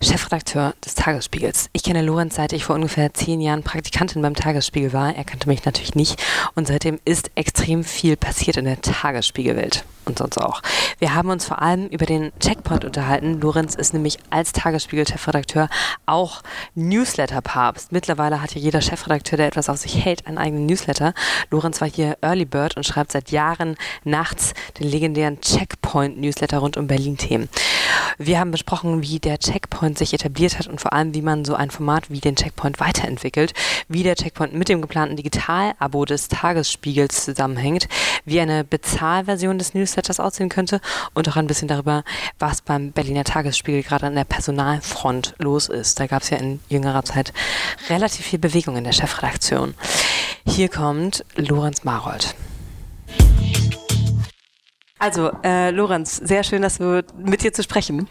Chefredakteur des Tagesspiegels. Ich kenne Lorenz seit ich vor ungefähr zehn Jahren Praktikantin beim Tagesspiegel war. Er kannte mich natürlich nicht und seitdem ist extrem viel passiert in der Tagesspiegelwelt und sonst auch. Wir haben uns vor allem über den Checkpoint unterhalten. Lorenz ist nämlich als Tagesspiegel-Chefredakteur auch Newsletter-Papst. Mittlerweile hat ja jeder Chefredakteur, der etwas auf sich hält, einen eigenen Newsletter. Lorenz war hier Early Bird und schreibt seit Jahren nachts den legendären Checkpoint-Newsletter rund um Berlin-Themen. Wir haben besprochen, wie der Checkpoint sich etabliert hat und vor allem, wie man so ein Format wie den Checkpoint weiterentwickelt, wie der Checkpoint mit dem geplanten Digital-Abo des Tagesspiegels zusammenhängt, wie eine Bezahlversion des Newsletters aussehen könnte und auch ein bisschen darüber, was beim Berliner Tagesspiegel gerade an der Personalfront los ist. Da gab es ja in jüngerer Zeit relativ viel Bewegung in der Chefredaktion. Hier kommt Lorenz Marold. Also, äh, Lorenz, sehr schön, dass wir mit dir zu sprechen.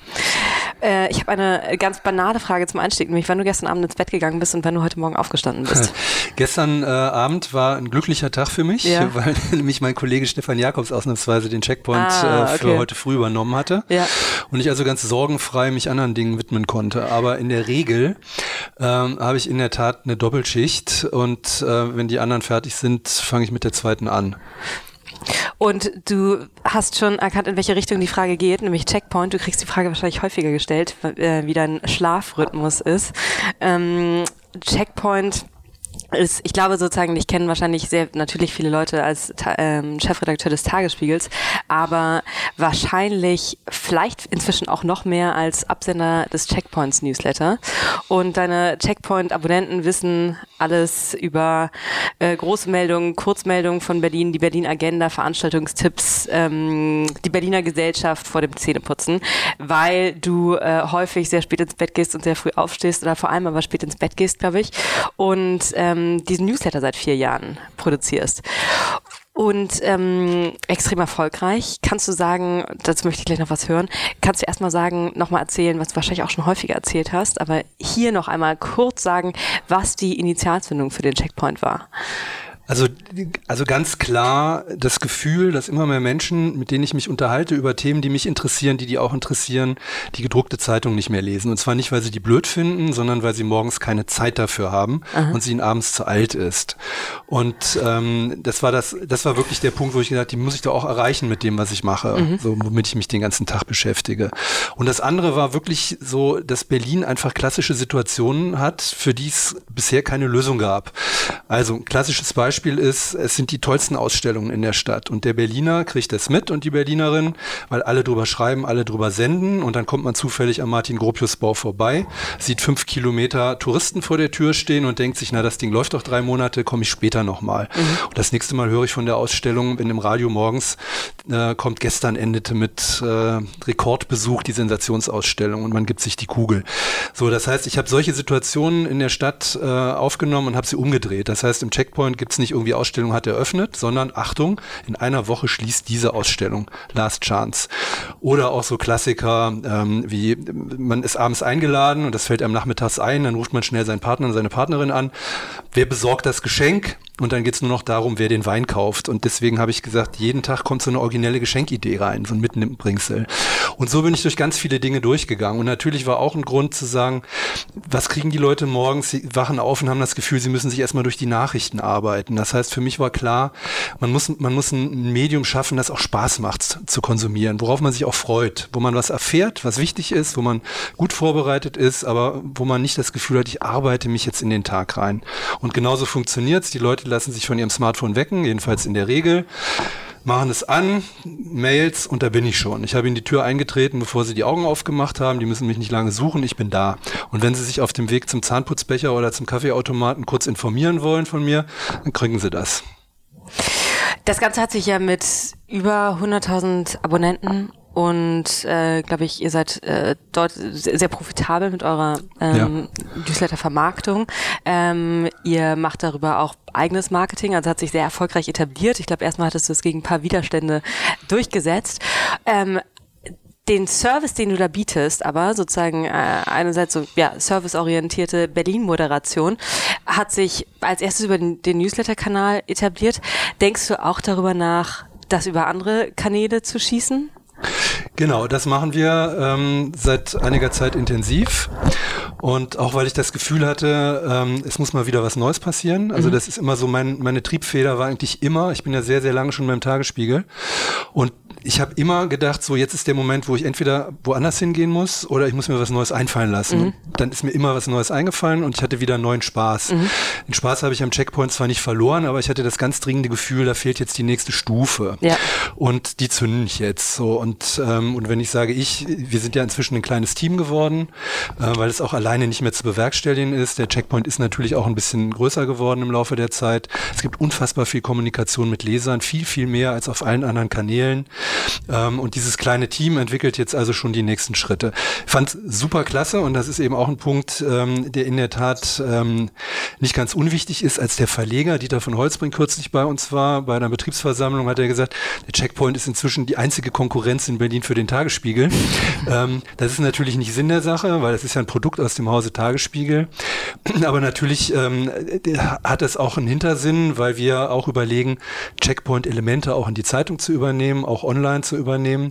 Äh, ich habe eine ganz banale Frage zum Einstieg, nämlich wann du gestern Abend ins Bett gegangen bist und wann du heute Morgen aufgestanden bist. gestern äh, Abend war ein glücklicher Tag für mich, ja. weil nämlich mein Kollege Stefan Jakobs ausnahmsweise den Checkpoint ah, okay. äh, für heute früh übernommen hatte. Ja. Und ich also ganz sorgenfrei mich anderen Dingen widmen konnte. Aber in der Regel ähm, habe ich in der Tat eine Doppelschicht und äh, wenn die anderen fertig sind, fange ich mit der zweiten an. Und du hast schon erkannt, in welche Richtung die Frage geht, nämlich Checkpoint. Du kriegst die Frage wahrscheinlich häufiger gestellt, äh, wie dein Schlafrhythmus ist. Ähm, Checkpoint ist, ich glaube sozusagen, ich kenne wahrscheinlich sehr natürlich viele Leute als ähm, Chefredakteur des Tagesspiegels, aber wahrscheinlich vielleicht inzwischen auch noch mehr als Absender des Checkpoints Newsletter. Und deine Checkpoint-Abonnenten wissen alles über äh, große Meldungen, Kurzmeldungen von Berlin, die Berlin Agenda, Veranstaltungstipps, ähm, die Berliner Gesellschaft vor dem Zähneputzen, weil du äh, häufig sehr spät ins Bett gehst und sehr früh aufstehst oder vor allem aber spät ins Bett gehst, glaube ich. Und ähm, ähm, diesen Newsletter seit vier Jahren produzierst. Und ähm, extrem erfolgreich. Kannst du sagen, dazu möchte ich gleich noch was hören, kannst du erstmal sagen, nochmal erzählen, was du wahrscheinlich auch schon häufiger erzählt hast, aber hier noch einmal kurz sagen, was die Initialzündung für den Checkpoint war. Also, also ganz klar das Gefühl, dass immer mehr Menschen, mit denen ich mich unterhalte über Themen, die mich interessieren, die die auch interessieren, die gedruckte Zeitung nicht mehr lesen. Und zwar nicht, weil sie die blöd finden, sondern weil sie morgens keine Zeit dafür haben Aha. und sie ihnen abends zu alt ist. Und ähm, das war das, das war wirklich der Punkt, wo ich gedacht, die muss ich doch auch erreichen mit dem, was ich mache, mhm. so womit ich mich den ganzen Tag beschäftige. Und das andere war wirklich so, dass Berlin einfach klassische Situationen hat, für die es bisher keine Lösung gab. Also ein klassisches Beispiel Beispiel ist, es sind die tollsten Ausstellungen in der Stadt. Und der Berliner kriegt das mit und die Berlinerin, weil alle drüber schreiben, alle drüber senden. Und dann kommt man zufällig am Martin-Gropius-Bau vorbei, sieht fünf Kilometer Touristen vor der Tür stehen und denkt sich, na, das Ding läuft doch drei Monate, komme ich später nochmal. Mhm. Und das nächste Mal höre ich von der Ausstellung, wenn im Radio morgens äh, kommt, gestern endete mit äh, Rekordbesuch die Sensationsausstellung und man gibt sich die Kugel. So, das heißt, ich habe solche Situationen in der Stadt äh, aufgenommen und habe sie umgedreht. Das heißt, im Checkpoint gibt es nicht nicht irgendwie Ausstellung hat eröffnet, sondern Achtung, in einer Woche schließt diese Ausstellung. Last Chance. Oder auch so Klassiker ähm, wie man ist abends eingeladen und das fällt einem nachmittags ein, dann ruft man schnell seinen Partner und seine Partnerin an. Wer besorgt das Geschenk? Und dann geht's nur noch darum, wer den Wein kauft. Und deswegen habe ich gesagt, jeden Tag kommt so eine originelle Geschenkidee rein, so ein Mitnimmbringsel. Und so bin ich durch ganz viele Dinge durchgegangen. Und natürlich war auch ein Grund zu sagen, was kriegen die Leute morgens? Sie wachen auf und haben das Gefühl, sie müssen sich erstmal durch die Nachrichten arbeiten. Das heißt, für mich war klar, man muss, man muss ein Medium schaffen, das auch Spaß macht zu konsumieren, worauf man sich auch freut, wo man was erfährt, was wichtig ist, wo man gut vorbereitet ist, aber wo man nicht das Gefühl hat, ich arbeite mich jetzt in den Tag rein. Und genauso funktioniert's. Die Leute lassen sich von ihrem Smartphone wecken, jedenfalls in der Regel machen es an, Mails und da bin ich schon. Ich habe ihnen die Tür eingetreten, bevor sie die Augen aufgemacht haben. Die müssen mich nicht lange suchen, ich bin da. Und wenn sie sich auf dem Weg zum Zahnputzbecher oder zum Kaffeeautomaten kurz informieren wollen von mir, dann kriegen sie das. Das Ganze hat sich ja mit über 100.000 Abonnenten und äh, glaube ich, ihr seid äh, dort sehr profitabel mit eurer ähm, ja. Newsletter-Vermarktung. Ähm, ihr macht darüber auch eigenes Marketing, also hat sich sehr erfolgreich etabliert. Ich glaube, erstmal hattest du es gegen ein paar Widerstände durchgesetzt. Ähm, den Service, den du da bietest, aber sozusagen äh, einerseits so ja serviceorientierte Berlin-Moderation, hat sich als erstes über den, den Newsletter-Kanal etabliert. Denkst du auch darüber nach, das über andere Kanäle zu schießen? Genau, das machen wir ähm, seit einiger Zeit intensiv. Und auch weil ich das Gefühl hatte, ähm, es muss mal wieder was Neues passieren. Also mhm. das ist immer so, mein, meine Triebfeder war eigentlich immer, ich bin ja sehr, sehr lange schon beim Tagesspiegel. Und ich habe immer gedacht, so jetzt ist der Moment, wo ich entweder woanders hingehen muss oder ich muss mir was Neues einfallen lassen. Mhm. Dann ist mir immer was Neues eingefallen und ich hatte wieder neuen Spaß. Mhm. Den Spaß habe ich am Checkpoint zwar nicht verloren, aber ich hatte das ganz dringende Gefühl, da fehlt jetzt die nächste Stufe. Ja. Und die zünden ich jetzt so. Und, ähm, und wenn ich sage ich, wir sind ja inzwischen ein kleines Team geworden, äh, weil es auch alleine nicht mehr zu bewerkstelligen ist. Der Checkpoint ist natürlich auch ein bisschen größer geworden im Laufe der Zeit. Es gibt unfassbar viel Kommunikation mit Lesern, viel, viel mehr als auf allen anderen Kanälen. Ähm, und dieses kleine Team entwickelt jetzt also schon die nächsten Schritte. Ich fand super klasse und das ist eben auch ein Punkt, ähm, der in der Tat ähm, nicht ganz unwichtig ist. Als der Verleger Dieter von Holzbrink kürzlich bei uns war, bei einer Betriebsversammlung, hat er gesagt, der Checkpoint ist inzwischen die einzige Konkurrenz in Berlin für den Tagesspiegel. ähm, das ist natürlich nicht Sinn der Sache, weil das ist ja ein Produkt aus dem Hause Tagesspiegel. Aber natürlich ähm, hat es auch einen Hintersinn, weil wir auch überlegen, Checkpoint-Elemente auch in die Zeitung zu übernehmen, auch online zu übernehmen.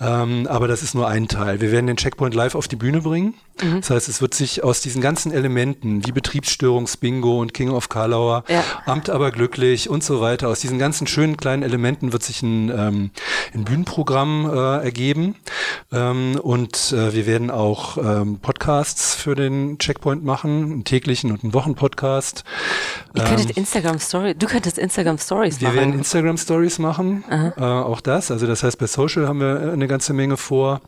Ähm, aber das ist nur ein Teil. Wir werden den Checkpoint live auf die Bühne bringen. Mhm. Das heißt, es wird sich aus diesen ganzen Elementen wie Betriebsstörungsbingo und King of Karlauer, ja. Amt aber glücklich und so weiter, aus diesen ganzen schönen kleinen Elementen wird sich ein, ähm, ein Bühnenprogramm äh, ergeben. Ähm, und äh, wir werden auch ähm, Podcasts für den Checkpoint machen, einen täglichen und einen Wochenpodcast. Ihr könntet ähm, Instagram Story, du könntest Instagram Stories machen. Wir werden Instagram Stories machen, äh, auch das. Also das heißt, bei Social haben wir eine ganze Menge vor.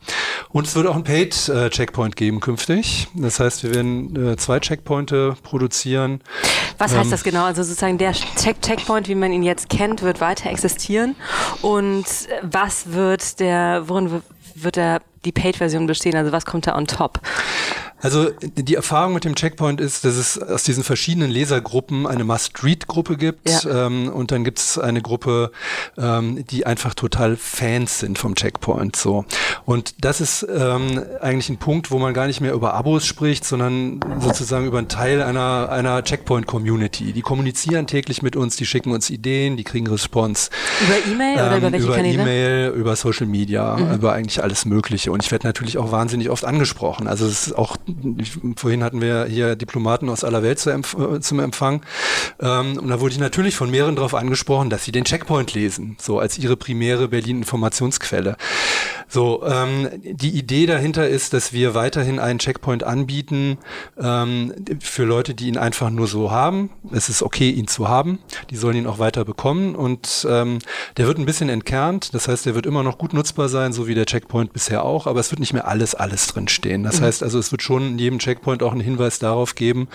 Und es wird auch ein Paid äh, Checkpoint geben künftig. Das heißt, wir werden äh, zwei Checkpointe produzieren. Was heißt ähm, das genau? Also sozusagen der Check Checkpoint, wie man ihn jetzt kennt, wird weiter existieren. Und was wird der, worin wird der die Paid-Version bestehen? Also was kommt da on top? Also die Erfahrung mit dem Checkpoint ist, dass es aus diesen verschiedenen Lesergruppen eine Must-Read-Gruppe gibt ja. ähm, und dann gibt es eine Gruppe, ähm, die einfach total Fans sind vom Checkpoint. So und das ist ähm, eigentlich ein Punkt, wo man gar nicht mehr über Abos spricht, sondern sozusagen über einen Teil einer einer Checkpoint-Community. Die kommunizieren täglich mit uns, die schicken uns Ideen, die kriegen Response. Über E-Mail oder über ähm, welche über Kanäle? Über E-Mail, über Social Media, mhm. über eigentlich alles Mögliche. Und ich werde natürlich auch wahnsinnig oft angesprochen. Also es ist auch vorhin hatten wir hier Diplomaten aus aller Welt zu empf äh, zum Empfang. Ähm, und da wurde ich natürlich von mehreren darauf angesprochen, dass sie den Checkpoint lesen, so als ihre primäre Berlin-Informationsquelle. So, ähm, die Idee dahinter ist, dass wir weiterhin einen Checkpoint anbieten ähm, für Leute, die ihn einfach nur so haben. Es ist okay, ihn zu haben. Die sollen ihn auch weiter bekommen und ähm, der wird ein bisschen entkernt. Das heißt, der wird immer noch gut nutzbar sein, so wie der Checkpoint bisher auch, aber es wird nicht mehr alles, alles drin stehen. Das mhm. heißt also, es wird schon in jedem Checkpoint auch einen Hinweis darauf geben,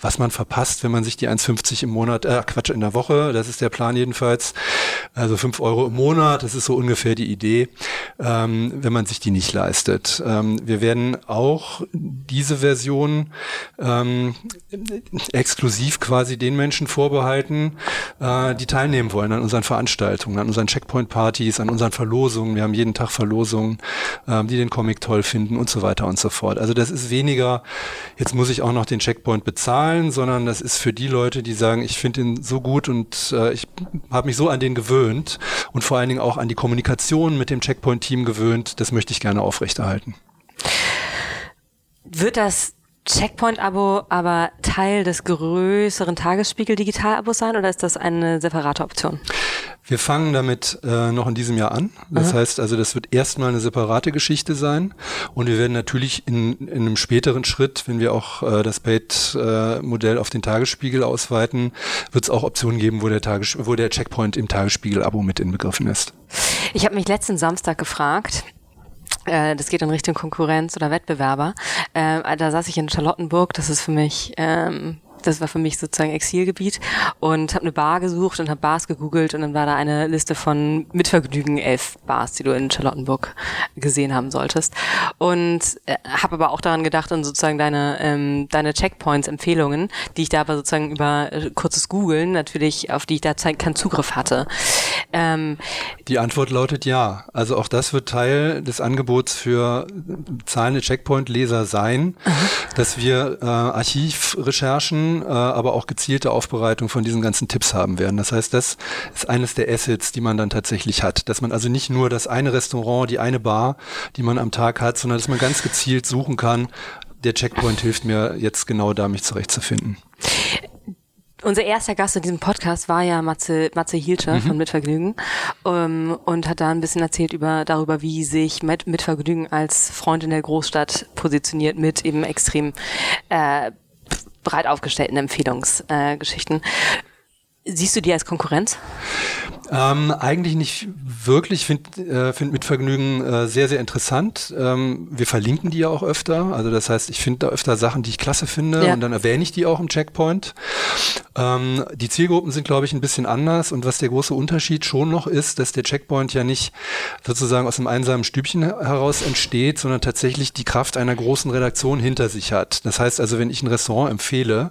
was man verpasst, wenn man sich die 1,50 im Monat, äh, Quatsch, in der Woche, das ist der Plan jedenfalls, also 5 Euro im Monat, das ist so ungefähr die Idee. Ähm, wenn man sich die nicht leistet. Ähm, wir werden auch diese Version ähm, exklusiv quasi den Menschen vorbehalten, äh, die teilnehmen wollen an unseren Veranstaltungen, an unseren Checkpoint-Partys, an unseren Verlosungen. Wir haben jeden Tag Verlosungen, ähm, die den Comic toll finden und so weiter und so fort. Also das ist weniger, jetzt muss ich auch noch den Checkpoint bezahlen, sondern das ist für die Leute, die sagen, ich finde ihn so gut und äh, ich habe mich so an den gewöhnt und vor allen Dingen auch an die Kommunikation mit dem Checkpoint-Team gewöhnt das möchte ich gerne aufrechterhalten. Wird das Checkpoint-Abo aber Teil des größeren Tagesspiegel-Digital-Abos sein oder ist das eine separate Option? Wir fangen damit äh, noch in diesem Jahr an. Das Aha. heißt also, das wird erstmal eine separate Geschichte sein. Und wir werden natürlich in, in einem späteren Schritt, wenn wir auch äh, das Paid-Modell äh, auf den Tagesspiegel ausweiten, wird es auch Optionen geben, wo der, Tages wo der Checkpoint im Tagesspiegel-Abo mit inbegriffen ist. Ich habe mich letzten Samstag gefragt, das geht in Richtung Konkurrenz oder Wettbewerber. Äh, da saß ich in Charlottenburg, das ist für mich ähm, Das war für mich sozusagen Exilgebiet und habe eine Bar gesucht und habe Bars gegoogelt und dann war da eine Liste von mit Vergnügen elf Bars, die du in Charlottenburg gesehen haben solltest. Und äh, habe aber auch daran gedacht und sozusagen deine ähm, deine Checkpoints, Empfehlungen, die ich da aber sozusagen über äh, kurzes Googeln natürlich auf die ich da keinen Zugriff hatte. Ähm, die Antwort lautet ja. Also auch das wird Teil des Angebots für zahlende Checkpoint-Leser sein, dass wir äh, Archivrecherchen, äh, aber auch gezielte Aufbereitung von diesen ganzen Tipps haben werden. Das heißt, das ist eines der Assets, die man dann tatsächlich hat. Dass man also nicht nur das eine Restaurant, die eine Bar, die man am Tag hat, sondern dass man ganz gezielt suchen kann, der Checkpoint hilft mir jetzt genau da, mich zurechtzufinden. Unser erster Gast in diesem Podcast war ja Matze, Matze Hielscher mhm. von Mitvergnügen ähm, und hat da ein bisschen erzählt über, darüber, wie sich Mit, Mitvergnügen als Freund in der Großstadt positioniert mit eben extrem äh, breit aufgestellten Empfehlungsgeschichten. Äh, Siehst du die als Konkurrenz? Ähm, eigentlich nicht wirklich. Ich finde äh, find mit Vergnügen äh, sehr, sehr interessant. Ähm, wir verlinken die ja auch öfter. Also das heißt, ich finde da öfter Sachen, die ich klasse finde ja. und dann erwähne ich die auch im Checkpoint. Ähm, die Zielgruppen sind, glaube ich, ein bisschen anders und was der große Unterschied schon noch ist, dass der Checkpoint ja nicht sozusagen aus einem einsamen Stübchen heraus entsteht, sondern tatsächlich die Kraft einer großen Redaktion hinter sich hat. Das heißt also, wenn ich ein Restaurant empfehle,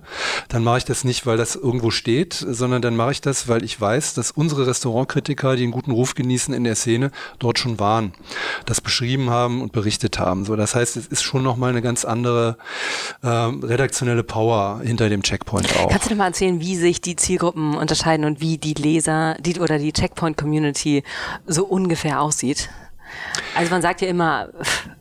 dann mache ich das nicht, weil das irgendwo steht, sondern dann mache ich das, weil ich weiß, dass unsere Restaurantkritiker, die einen guten Ruf genießen in der Szene, dort schon waren, das beschrieben haben und berichtet haben. So, das heißt, es ist schon nochmal eine ganz andere äh, redaktionelle Power hinter dem Checkpoint auch. Kannst du dir mal erzählen, wie sich die Zielgruppen unterscheiden und wie die Leser die, oder die Checkpoint-Community so ungefähr aussieht? Also man sagt ja immer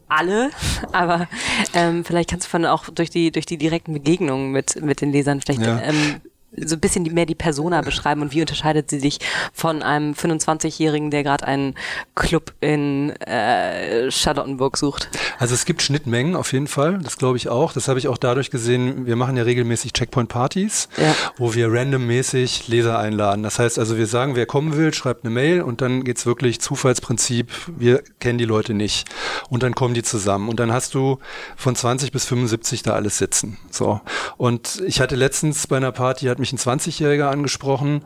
alle, aber ähm, vielleicht kannst du von auch durch die durch die direkten Begegnungen mit mit den Lesern vielleicht ja. ähm, so ein bisschen mehr die Persona beschreiben und wie unterscheidet sie sich von einem 25-Jährigen, der gerade einen Club in äh, Charlottenburg sucht? Also es gibt Schnittmengen auf jeden Fall, das glaube ich auch. Das habe ich auch dadurch gesehen, wir machen ja regelmäßig Checkpoint-Partys, ja. wo wir randommäßig Leser einladen. Das heißt also, wir sagen, wer kommen will, schreibt eine Mail und dann geht's wirklich Zufallsprinzip, wir kennen die Leute nicht. Und dann kommen die zusammen. Und dann hast du von 20 bis 75 da alles sitzen. So. Und ich hatte letztens bei einer Party, hat mich ein 20-Jähriger angesprochen,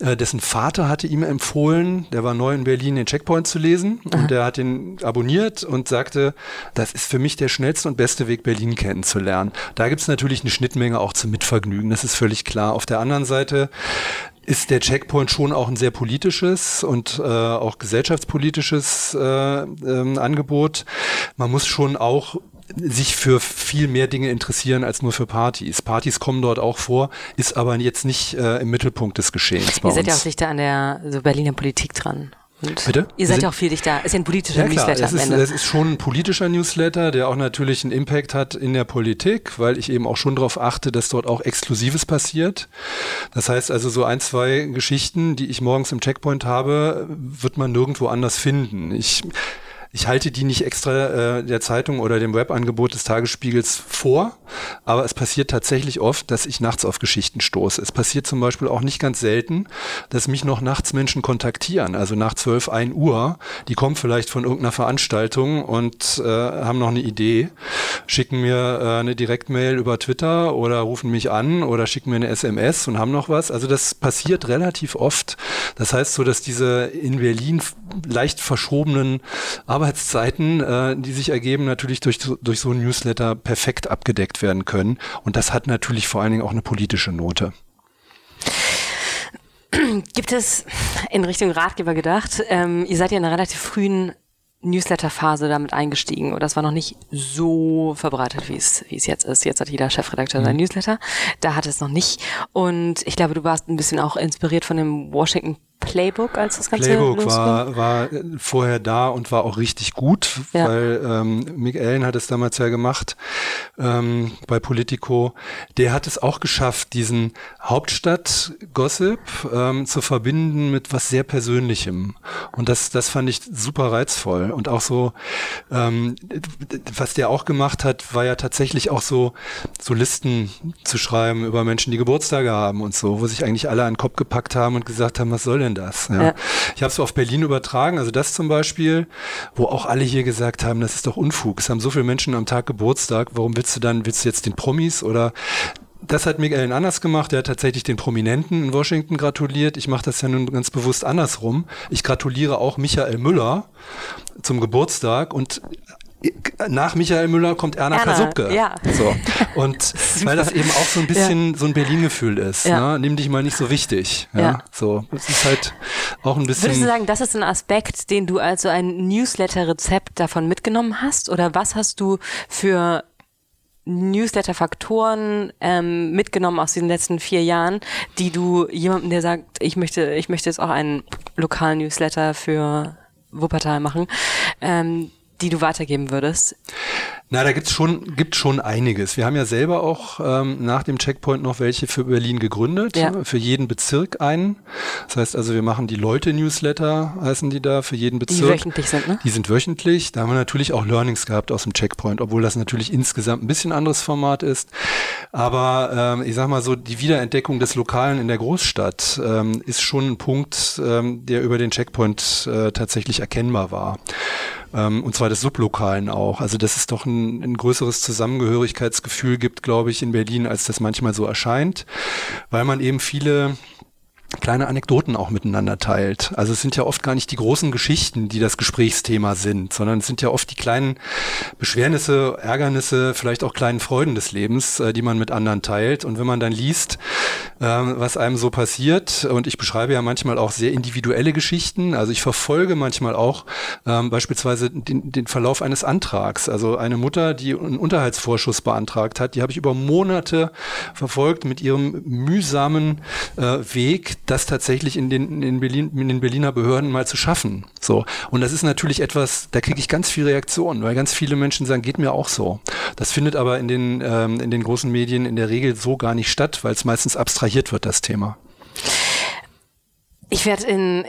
äh, dessen Vater hatte ihm empfohlen, der war neu in Berlin, den Checkpoint zu lesen und Aha. der hat ihn abonniert und sagte, das ist für mich der schnellste und beste Weg, Berlin kennenzulernen. Da gibt es natürlich eine Schnittmenge auch zum Mitvergnügen, das ist völlig klar. Auf der anderen Seite ist der Checkpoint schon auch ein sehr politisches und äh, auch gesellschaftspolitisches äh, ähm, Angebot. Man muss schon auch sich für viel mehr Dinge interessieren als nur für Partys. Partys kommen dort auch vor, ist aber jetzt nicht äh, im Mittelpunkt des Geschehens. Ihr seid ja auch dichter an der so Berliner Politik dran. Und Bitte? Ihr seid ja auch viel dichter. Ist ja ein politischer ja, klar, Newsletter es ist, Es ist schon ein politischer Newsletter, der auch natürlich einen Impact hat in der Politik, weil ich eben auch schon darauf achte, dass dort auch Exklusives passiert. Das heißt also, so ein, zwei Geschichten, die ich morgens im Checkpoint habe, wird man nirgendwo anders finden. Ich ich halte die nicht extra äh, der Zeitung oder dem Webangebot des Tagesspiegels vor, aber es passiert tatsächlich oft, dass ich nachts auf Geschichten stoße. Es passiert zum Beispiel auch nicht ganz selten, dass mich noch nachts Menschen kontaktieren, also nach 12, 1 Uhr. Die kommen vielleicht von irgendeiner Veranstaltung und äh, haben noch eine Idee, schicken mir äh, eine Direktmail über Twitter oder rufen mich an oder schicken mir eine SMS und haben noch was. Also das passiert relativ oft. Das heißt so, dass diese in Berlin leicht verschobenen Arbeits Arbeitszeiten, äh, die sich ergeben, natürlich durch, durch so ein Newsletter perfekt abgedeckt werden können. Und das hat natürlich vor allen Dingen auch eine politische Note. Gibt es in Richtung Ratgeber gedacht? Ähm, ihr seid ja in einer relativ frühen Newsletter-Phase damit eingestiegen oder das war noch nicht so verbreitet, wie es, wie es jetzt ist. Jetzt hat jeder Chefredakteur mhm. sein Newsletter. Da hat es noch nicht. Und ich glaube, du warst ein bisschen auch inspiriert von dem Washington Playbook, als das Ganze Playbook war, war vorher da und war auch richtig gut, ja. weil ähm, Mick Allen hat es damals ja gemacht ähm, bei Politico. Der hat es auch geschafft, diesen Hauptstadt-Gossip ähm, zu verbinden mit was sehr Persönlichem. Und das, das fand ich super reizvoll. Und auch so, ähm, was der auch gemacht hat, war ja tatsächlich auch so, so Listen zu schreiben über Menschen, die Geburtstage haben und so, wo sich eigentlich alle an den Kopf gepackt haben und gesagt haben, was soll denn das? Ja. ja. Ich habe es auf Berlin übertragen, also das zum Beispiel, wo auch alle hier gesagt haben, das ist doch Unfug. Es haben so viele Menschen am Tag Geburtstag, warum willst du dann, willst du jetzt den Promis oder das hat Michael anders gemacht. Er hat tatsächlich den Prominenten in Washington gratuliert. Ich mache das ja nun ganz bewusst andersrum. Ich gratuliere auch Michael Müller zum Geburtstag und nach Michael Müller kommt Erna, Erna Kasubke. Ja. So. Und weil das eben auch so ein bisschen ja. so ein Berlin-Gefühl ist. Ja. Ne? Nimm dich mal nicht so wichtig. Ja. So. Das ist halt auch ein bisschen. Würdest du sagen, das ist ein Aspekt, den du als so ein Newsletter-Rezept davon mitgenommen hast? Oder was hast du für Newsletter-Faktoren ähm, mitgenommen aus diesen letzten vier Jahren, die du jemandem, der sagt, ich möchte, ich möchte jetzt auch einen lokalen Newsletter für Wuppertal machen, ähm, die du weitergeben würdest? Na, da gibt's schon, gibt schon einiges. Wir haben ja selber auch ähm, nach dem Checkpoint noch welche für Berlin gegründet, ja. für jeden Bezirk einen. Das heißt also, wir machen die Leute-Newsletter, heißen die da, für jeden Bezirk. Die wöchentlich sind, ne? Die sind wöchentlich. Da haben wir natürlich auch Learnings gehabt aus dem Checkpoint, obwohl das natürlich insgesamt ein bisschen anderes Format ist. Aber ähm, ich sag mal so, die Wiederentdeckung des Lokalen in der Großstadt ähm, ist schon ein Punkt, ähm, der über den Checkpoint äh, tatsächlich erkennbar war und zwar des Sublokalen auch. Also das ist doch ein, ein größeres Zusammengehörigkeitsgefühl gibt, glaube ich, in Berlin, als das manchmal so erscheint, weil man eben viele kleine Anekdoten auch miteinander teilt. Also es sind ja oft gar nicht die großen Geschichten, die das Gesprächsthema sind, sondern es sind ja oft die kleinen Beschwernisse, Ärgernisse, vielleicht auch kleinen Freuden des Lebens, äh, die man mit anderen teilt. Und wenn man dann liest, äh, was einem so passiert, und ich beschreibe ja manchmal auch sehr individuelle Geschichten, also ich verfolge manchmal auch ähm, beispielsweise den, den Verlauf eines Antrags. Also eine Mutter, die einen Unterhaltsvorschuss beantragt hat, die habe ich über Monate verfolgt mit ihrem mühsamen äh, Weg, das tatsächlich in den, in, Berlin, in den Berliner Behörden mal zu schaffen. So. Und das ist natürlich etwas, da kriege ich ganz viele Reaktionen, weil ganz viele Menschen sagen, geht mir auch so. Das findet aber in den, ähm, in den großen Medien in der Regel so gar nicht statt, weil es meistens abstrahiert wird, das Thema. Ich werde in,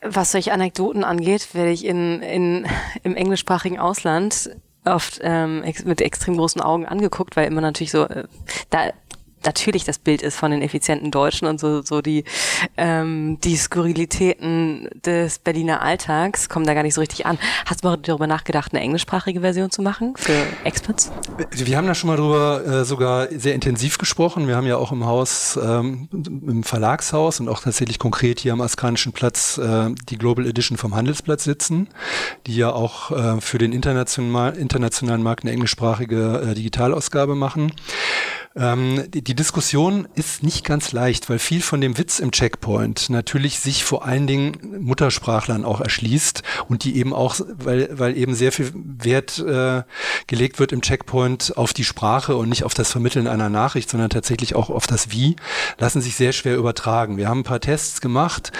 was solche Anekdoten angeht, werde ich in, in, im englischsprachigen Ausland oft ähm, ex mit extrem großen Augen angeguckt, weil immer natürlich so, äh, da natürlich das Bild ist von den effizienten Deutschen und so, so die, ähm, die Skurrilitäten des Berliner Alltags kommen da gar nicht so richtig an. Hast du mal darüber nachgedacht, eine englischsprachige Version zu machen für Experts? Wir haben da schon mal drüber äh, sogar sehr intensiv gesprochen. Wir haben ja auch im Haus, ähm, im Verlagshaus und auch tatsächlich konkret hier am Askanischen Platz äh, die Global Edition vom Handelsplatz sitzen, die ja auch äh, für den internationalen, internationalen Markt eine englischsprachige äh, Digitalausgabe machen. Ähm, die, die, Diskussion ist nicht ganz leicht, weil viel von dem Witz im Checkpoint natürlich sich vor allen Dingen Muttersprachlern auch erschließt und die eben auch, weil, weil eben sehr viel Wert äh, gelegt wird im Checkpoint auf die Sprache und nicht auf das Vermitteln einer Nachricht, sondern tatsächlich auch auf das Wie, lassen sich sehr schwer übertragen. Wir haben ein paar Tests gemacht.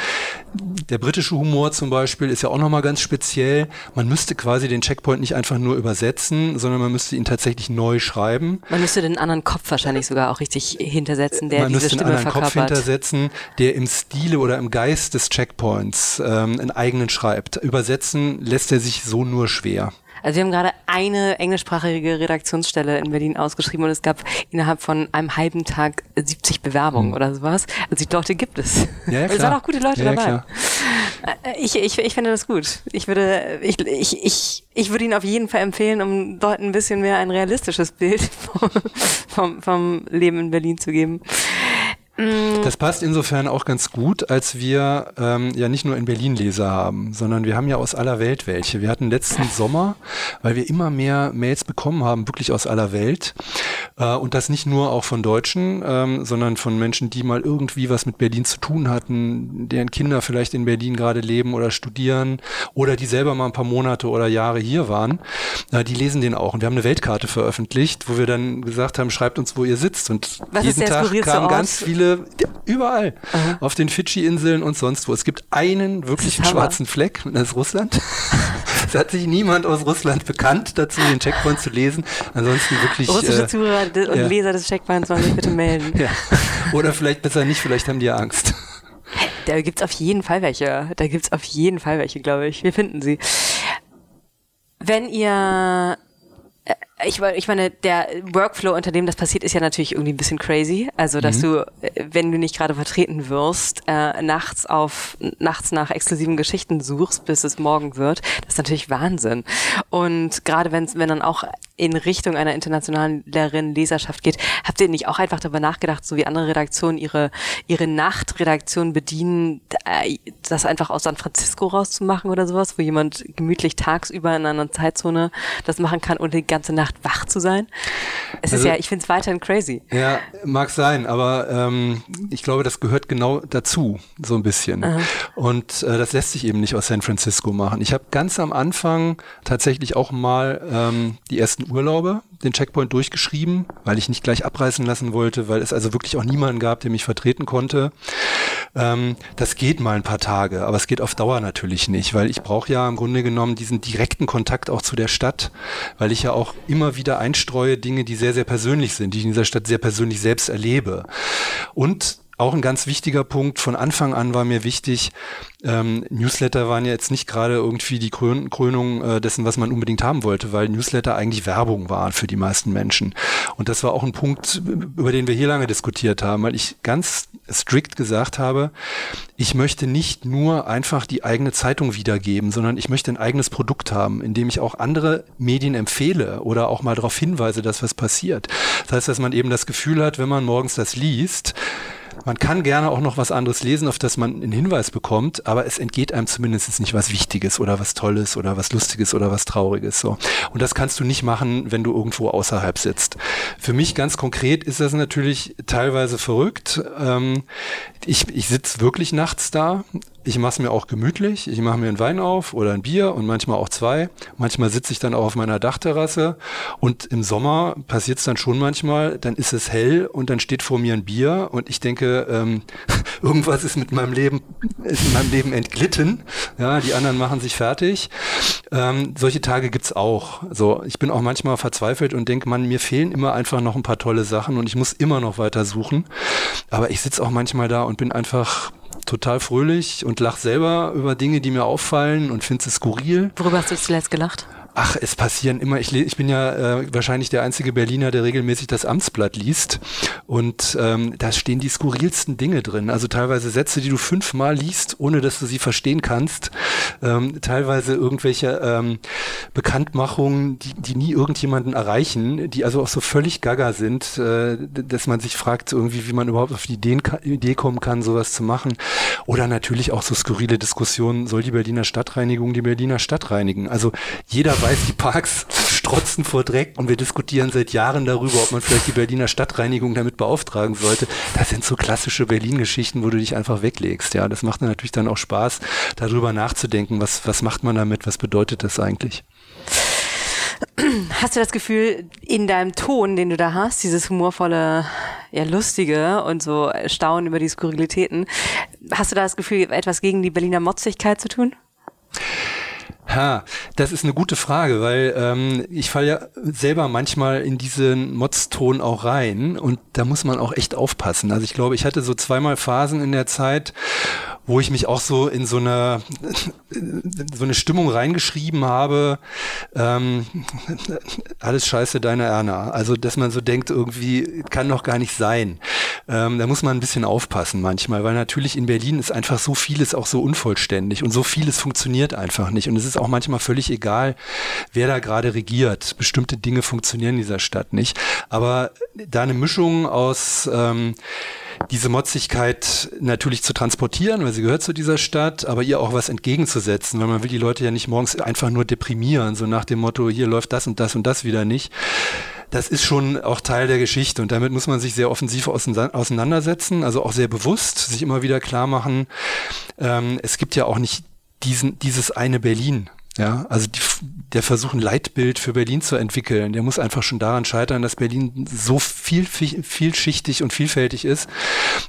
Der britische Humor zum Beispiel ist ja auch nochmal ganz speziell. Man müsste quasi den Checkpoint nicht einfach nur übersetzen, sondern man müsste ihn tatsächlich neu schreiben. Man müsste den anderen Kopf wahrscheinlich sogar auch richtig hintersetzen, der Man diese Stimme einen anderen verkörpert. Kopf hintersetzen, der im Stile oder im Geist des Checkpoints ähm, einen eigenen schreibt. Übersetzen lässt er sich so nur schwer. Also wir haben gerade eine englischsprachige Redaktionsstelle in Berlin ausgeschrieben und es gab innerhalb von einem halben Tag 70 Bewerbungen mhm. oder sowas. Also die Leute gibt es. Ja, ja, es waren auch gute Leute ja, dabei. Klar. Äh, ich, ich, ich finde das gut. Ich würde, ich, ich, ich, ich würde ihn auf jeden Fall empfehlen, um Leuten ein bisschen mehr ein realistisches Bild vom, vom, vom Leben in Berlin zu geben. Mm. Das passt insofern auch ganz gut, als wir ähm, ja nicht nur in Berlin Leser haben, sondern wir haben ja aus aller Welt welche. Wir hatten letzten Sommer, weil wir immer mehr Mails bekommen haben, wirklich aus aller Welt. Äh, und das nicht nur auch von Deutschen, ähm, sondern von Menschen, die mal irgendwie was mit Berlin zu tun hatten, deren Kinder vielleicht in Berlin gerade leben oder studieren oder die selber mal ein paar Monate oder Jahre hier waren. Äh, die lesen den auch. Und wir haben eine Weltkarte veröffentlicht, wo wir dann gesagt haben, schreibt uns, wo ihr sitzt. Und was jeden Tag kamen ganz viele überall. Aha. Auf den Fidschi-Inseln und sonst wo. Es gibt einen wirklichen schwarzen Fleck, das ist Russland. es hat sich niemand aus Russland bekannt, dazu den Checkpoint zu lesen. Ansonsten wirklich. Russische äh, Zuhörer und ja. Leser des Checkpoints sollen sich bitte melden. Ja. Oder vielleicht besser nicht, vielleicht haben die ja Angst. Da gibt's auf jeden Fall welche. Da gibt's auf jeden Fall welche, glaube ich. Wir finden sie. Wenn ihr ich, ich meine, der Workflow, unter dem das passiert, ist ja natürlich irgendwie ein bisschen crazy. Also, dass mhm. du, äh, wenn du nicht gerade vertreten wirst, äh, nachts auf, nachts nach exklusiven Geschichten suchst, bis es morgen wird, das ist natürlich Wahnsinn. Und gerade wenn wenn dann auch in Richtung einer internationaleren Leserschaft geht, habt ihr nicht auch einfach darüber nachgedacht, so wie andere Redaktionen ihre, ihre Nachtredaktion bedienen, äh, das einfach aus San Francisco rauszumachen oder sowas, wo jemand gemütlich tagsüber in einer Zeitzone das machen kann, ohne die ganze Nacht wach zu sein? Es also, ist ja, ich finde es weiterhin crazy. Ja, mag sein, aber ähm, ich glaube, das gehört genau dazu, so ein bisschen. Aha. Und äh, das lässt sich eben nicht aus San Francisco machen. Ich habe ganz am Anfang tatsächlich auch mal ähm, die ersten Urlaube, den Checkpoint durchgeschrieben, weil ich nicht gleich abreißen lassen wollte, weil es also wirklich auch niemanden gab, der mich vertreten konnte. Ähm, das geht mal ein paar Tage, aber es geht auf Dauer natürlich nicht, weil ich brauche ja im Grunde genommen diesen direkten Kontakt auch zu der Stadt, weil ich ja auch immer wieder einstreue Dinge, die sehr, sehr persönlich sind, die ich in dieser Stadt sehr persönlich selbst erlebe. Und auch ein ganz wichtiger Punkt. Von Anfang an war mir wichtig, ähm, Newsletter waren ja jetzt nicht gerade irgendwie die Krön Krönung äh, dessen, was man unbedingt haben wollte, weil Newsletter eigentlich Werbung waren für die meisten Menschen. Und das war auch ein Punkt, über den wir hier lange diskutiert haben, weil ich ganz strikt gesagt habe, ich möchte nicht nur einfach die eigene Zeitung wiedergeben, sondern ich möchte ein eigenes Produkt haben, in dem ich auch andere Medien empfehle oder auch mal darauf hinweise, dass was passiert. Das heißt, dass man eben das Gefühl hat, wenn man morgens das liest, man kann gerne auch noch was anderes lesen, auf das man einen Hinweis bekommt, aber es entgeht einem zumindest nicht was Wichtiges oder was Tolles oder was Lustiges oder was Trauriges. So. Und das kannst du nicht machen, wenn du irgendwo außerhalb sitzt. Für mich ganz konkret ist das natürlich teilweise verrückt. Ähm, ich ich sitze wirklich nachts da ich mache es mir auch gemütlich. Ich mache mir einen Wein auf oder ein Bier und manchmal auch zwei. Manchmal sitze ich dann auch auf meiner Dachterrasse und im Sommer passiert es dann schon manchmal, dann ist es hell und dann steht vor mir ein Bier und ich denke, ähm, irgendwas ist mit meinem Leben, ist in meinem Leben entglitten. Ja, die anderen machen sich fertig. Ähm, solche Tage gibt's auch. So, ich bin auch manchmal verzweifelt und denke, man, mir fehlen immer einfach noch ein paar tolle Sachen und ich muss immer noch weiter suchen. Aber ich sitze auch manchmal da und bin einfach total fröhlich und lach selber über Dinge, die mir auffallen und finde es skurril. Worüber hast du zuletzt gelacht? Ach, es passieren immer, ich, ich bin ja äh, wahrscheinlich der einzige Berliner, der regelmäßig das Amtsblatt liest. Und ähm, da stehen die skurrilsten Dinge drin. Also teilweise Sätze, die du fünfmal liest, ohne dass du sie verstehen kannst. Ähm, teilweise irgendwelche ähm, Bekanntmachungen, die, die nie irgendjemanden erreichen, die also auch so völlig gaga sind, äh, dass man sich fragt, irgendwie, wie man überhaupt auf die Ideen, Idee kommen kann, sowas zu machen. Oder natürlich auch so skurrile Diskussionen, soll die Berliner Stadtreinigung die Berliner Stadt reinigen? Also weiß, die Parks strotzen vor Dreck und wir diskutieren seit Jahren darüber, ob man vielleicht die Berliner Stadtreinigung damit beauftragen sollte. Das sind so klassische Berlin-Geschichten, wo du dich einfach weglegst. Ja, das macht natürlich dann auch Spaß, darüber nachzudenken, was, was macht man damit, was bedeutet das eigentlich? Hast du das Gefühl, in deinem Ton, den du da hast, dieses humorvolle, ja, lustige und so Staunen über die Skurrilitäten, hast du da das Gefühl, etwas gegen die Berliner Motzigkeit zu tun? Ha, das ist eine gute Frage, weil ähm, ich falle ja selber manchmal in diesen Motzton auch rein und da muss man auch echt aufpassen. Also ich glaube, ich hatte so zweimal Phasen in der Zeit, wo ich mich auch so in so eine, so eine Stimmung reingeschrieben habe, ähm, alles scheiße, deine Erna. Also, dass man so denkt, irgendwie kann doch gar nicht sein. Ähm, da muss man ein bisschen aufpassen manchmal, weil natürlich in Berlin ist einfach so vieles auch so unvollständig und so vieles funktioniert einfach nicht. Und es ist auch manchmal völlig egal, wer da gerade regiert. Bestimmte Dinge funktionieren in dieser Stadt nicht. Aber da eine Mischung aus ähm, diese Motzigkeit natürlich zu transportieren, weil sie gehört zu dieser Stadt, aber ihr auch was entgegenzusetzen, weil man will die Leute ja nicht morgens einfach nur deprimieren, so nach dem Motto, hier läuft das und das und das wieder nicht. Das ist schon auch Teil der Geschichte und damit muss man sich sehr offensiv auseinandersetzen, also auch sehr bewusst sich immer wieder klar machen, ähm, es gibt ja auch nicht diesen, dieses eine Berlin. Ja, also die, der Versuch, ein Leitbild für Berlin zu entwickeln, der muss einfach schon daran scheitern, dass Berlin so viel, viel, vielschichtig und vielfältig ist.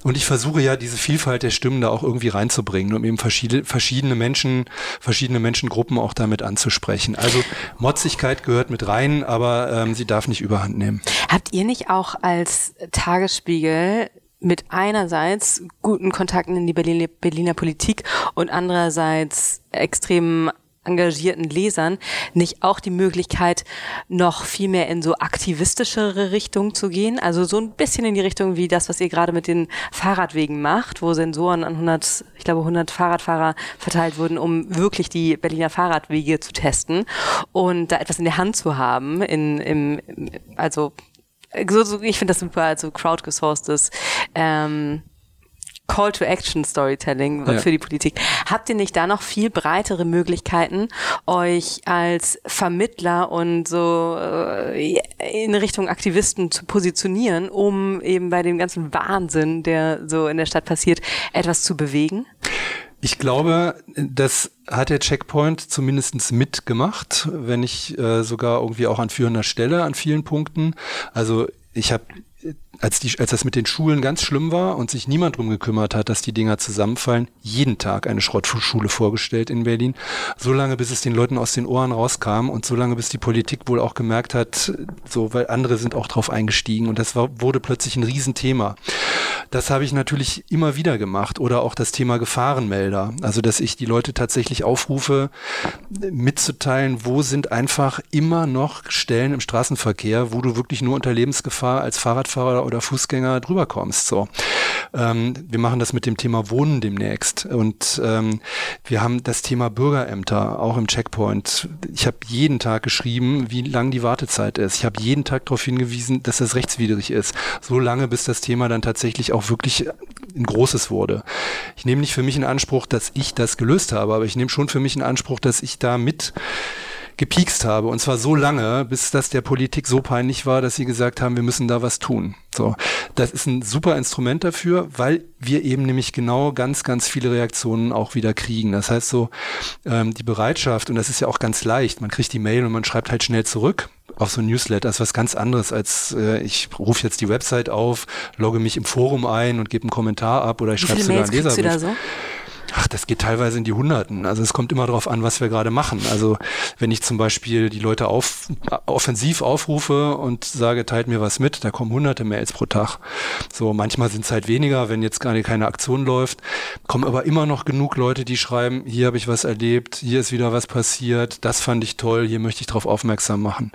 Und ich versuche ja, diese Vielfalt der Stimmen da auch irgendwie reinzubringen, um eben verschiedene, verschiedene Menschen, verschiedene Menschengruppen auch damit anzusprechen. Also Motzigkeit gehört mit rein, aber ähm, sie darf nicht überhand nehmen. Habt ihr nicht auch als Tagesspiegel mit einerseits guten Kontakten in die Berliner, Berliner Politik und andererseits extremen engagierten Lesern nicht auch die Möglichkeit, noch viel mehr in so aktivistischere Richtungen zu gehen? Also so ein bisschen in die Richtung wie das, was ihr gerade mit den Fahrradwegen macht, wo Sensoren an 100, ich glaube 100 Fahrradfahrer verteilt wurden, um wirklich die Berliner Fahrradwege zu testen und da etwas in der Hand zu haben, in, im, also so, so, ich finde das super, also crowdgesourcedes ähm, Call to Action Storytelling ja. für die Politik. Habt ihr nicht da noch viel breitere Möglichkeiten, euch als Vermittler und so äh, in Richtung Aktivisten zu positionieren, um eben bei dem ganzen Wahnsinn, der so in der Stadt passiert, etwas zu bewegen? Ich glaube, das hat der Checkpoint zumindest mitgemacht, wenn nicht äh, sogar irgendwie auch an führender Stelle an vielen Punkten. Also ich habe als, die, als das mit den Schulen ganz schlimm war und sich niemand drum gekümmert hat, dass die Dinger zusammenfallen, jeden Tag eine Schrottschule vorgestellt in Berlin. So lange, bis es den Leuten aus den Ohren rauskam und so lange, bis die Politik wohl auch gemerkt hat, so, weil andere sind auch drauf eingestiegen und das war, wurde plötzlich ein Riesenthema. Das habe ich natürlich immer wieder gemacht oder auch das Thema Gefahrenmelder. Also, dass ich die Leute tatsächlich aufrufe, mitzuteilen, wo sind einfach immer noch Stellen im Straßenverkehr, wo du wirklich nur unter Lebensgefahr als Fahrradfahrer oder Fußgänger drüber kommst. So. Ähm, wir machen das mit dem Thema Wohnen demnächst und ähm, wir haben das Thema Bürgerämter auch im Checkpoint. Ich habe jeden Tag geschrieben, wie lang die Wartezeit ist. Ich habe jeden Tag darauf hingewiesen, dass das rechtswidrig ist. So lange, bis das Thema dann tatsächlich auch wirklich ein großes wurde. Ich nehme nicht für mich in Anspruch, dass ich das gelöst habe, aber ich nehme schon für mich in Anspruch, dass ich da mit gepiekst habe. Und zwar so lange, bis das der Politik so peinlich war, dass sie gesagt haben, wir müssen da was tun. So, das ist ein super Instrument dafür, weil wir eben nämlich genau ganz, ganz viele Reaktionen auch wieder kriegen. Das heißt so, ähm, die Bereitschaft, und das ist ja auch ganz leicht, man kriegt die Mail und man schreibt halt schnell zurück auf so ein Newsletter ist was ganz anderes als äh, ich rufe jetzt die Website auf, logge mich im Forum ein und gebe einen Kommentar ab oder ich schreibe sogar einen Leserbrief. Ach, das geht teilweise in die Hunderten. Also es kommt immer darauf an, was wir gerade machen. Also wenn ich zum Beispiel die Leute auf, offensiv aufrufe und sage, teilt mir was mit, da kommen hunderte Mails pro Tag. So, manchmal sind es halt weniger, wenn jetzt gerade keine Aktion läuft. Kommen aber immer noch genug Leute, die schreiben, hier habe ich was erlebt, hier ist wieder was passiert, das fand ich toll, hier möchte ich darauf aufmerksam machen.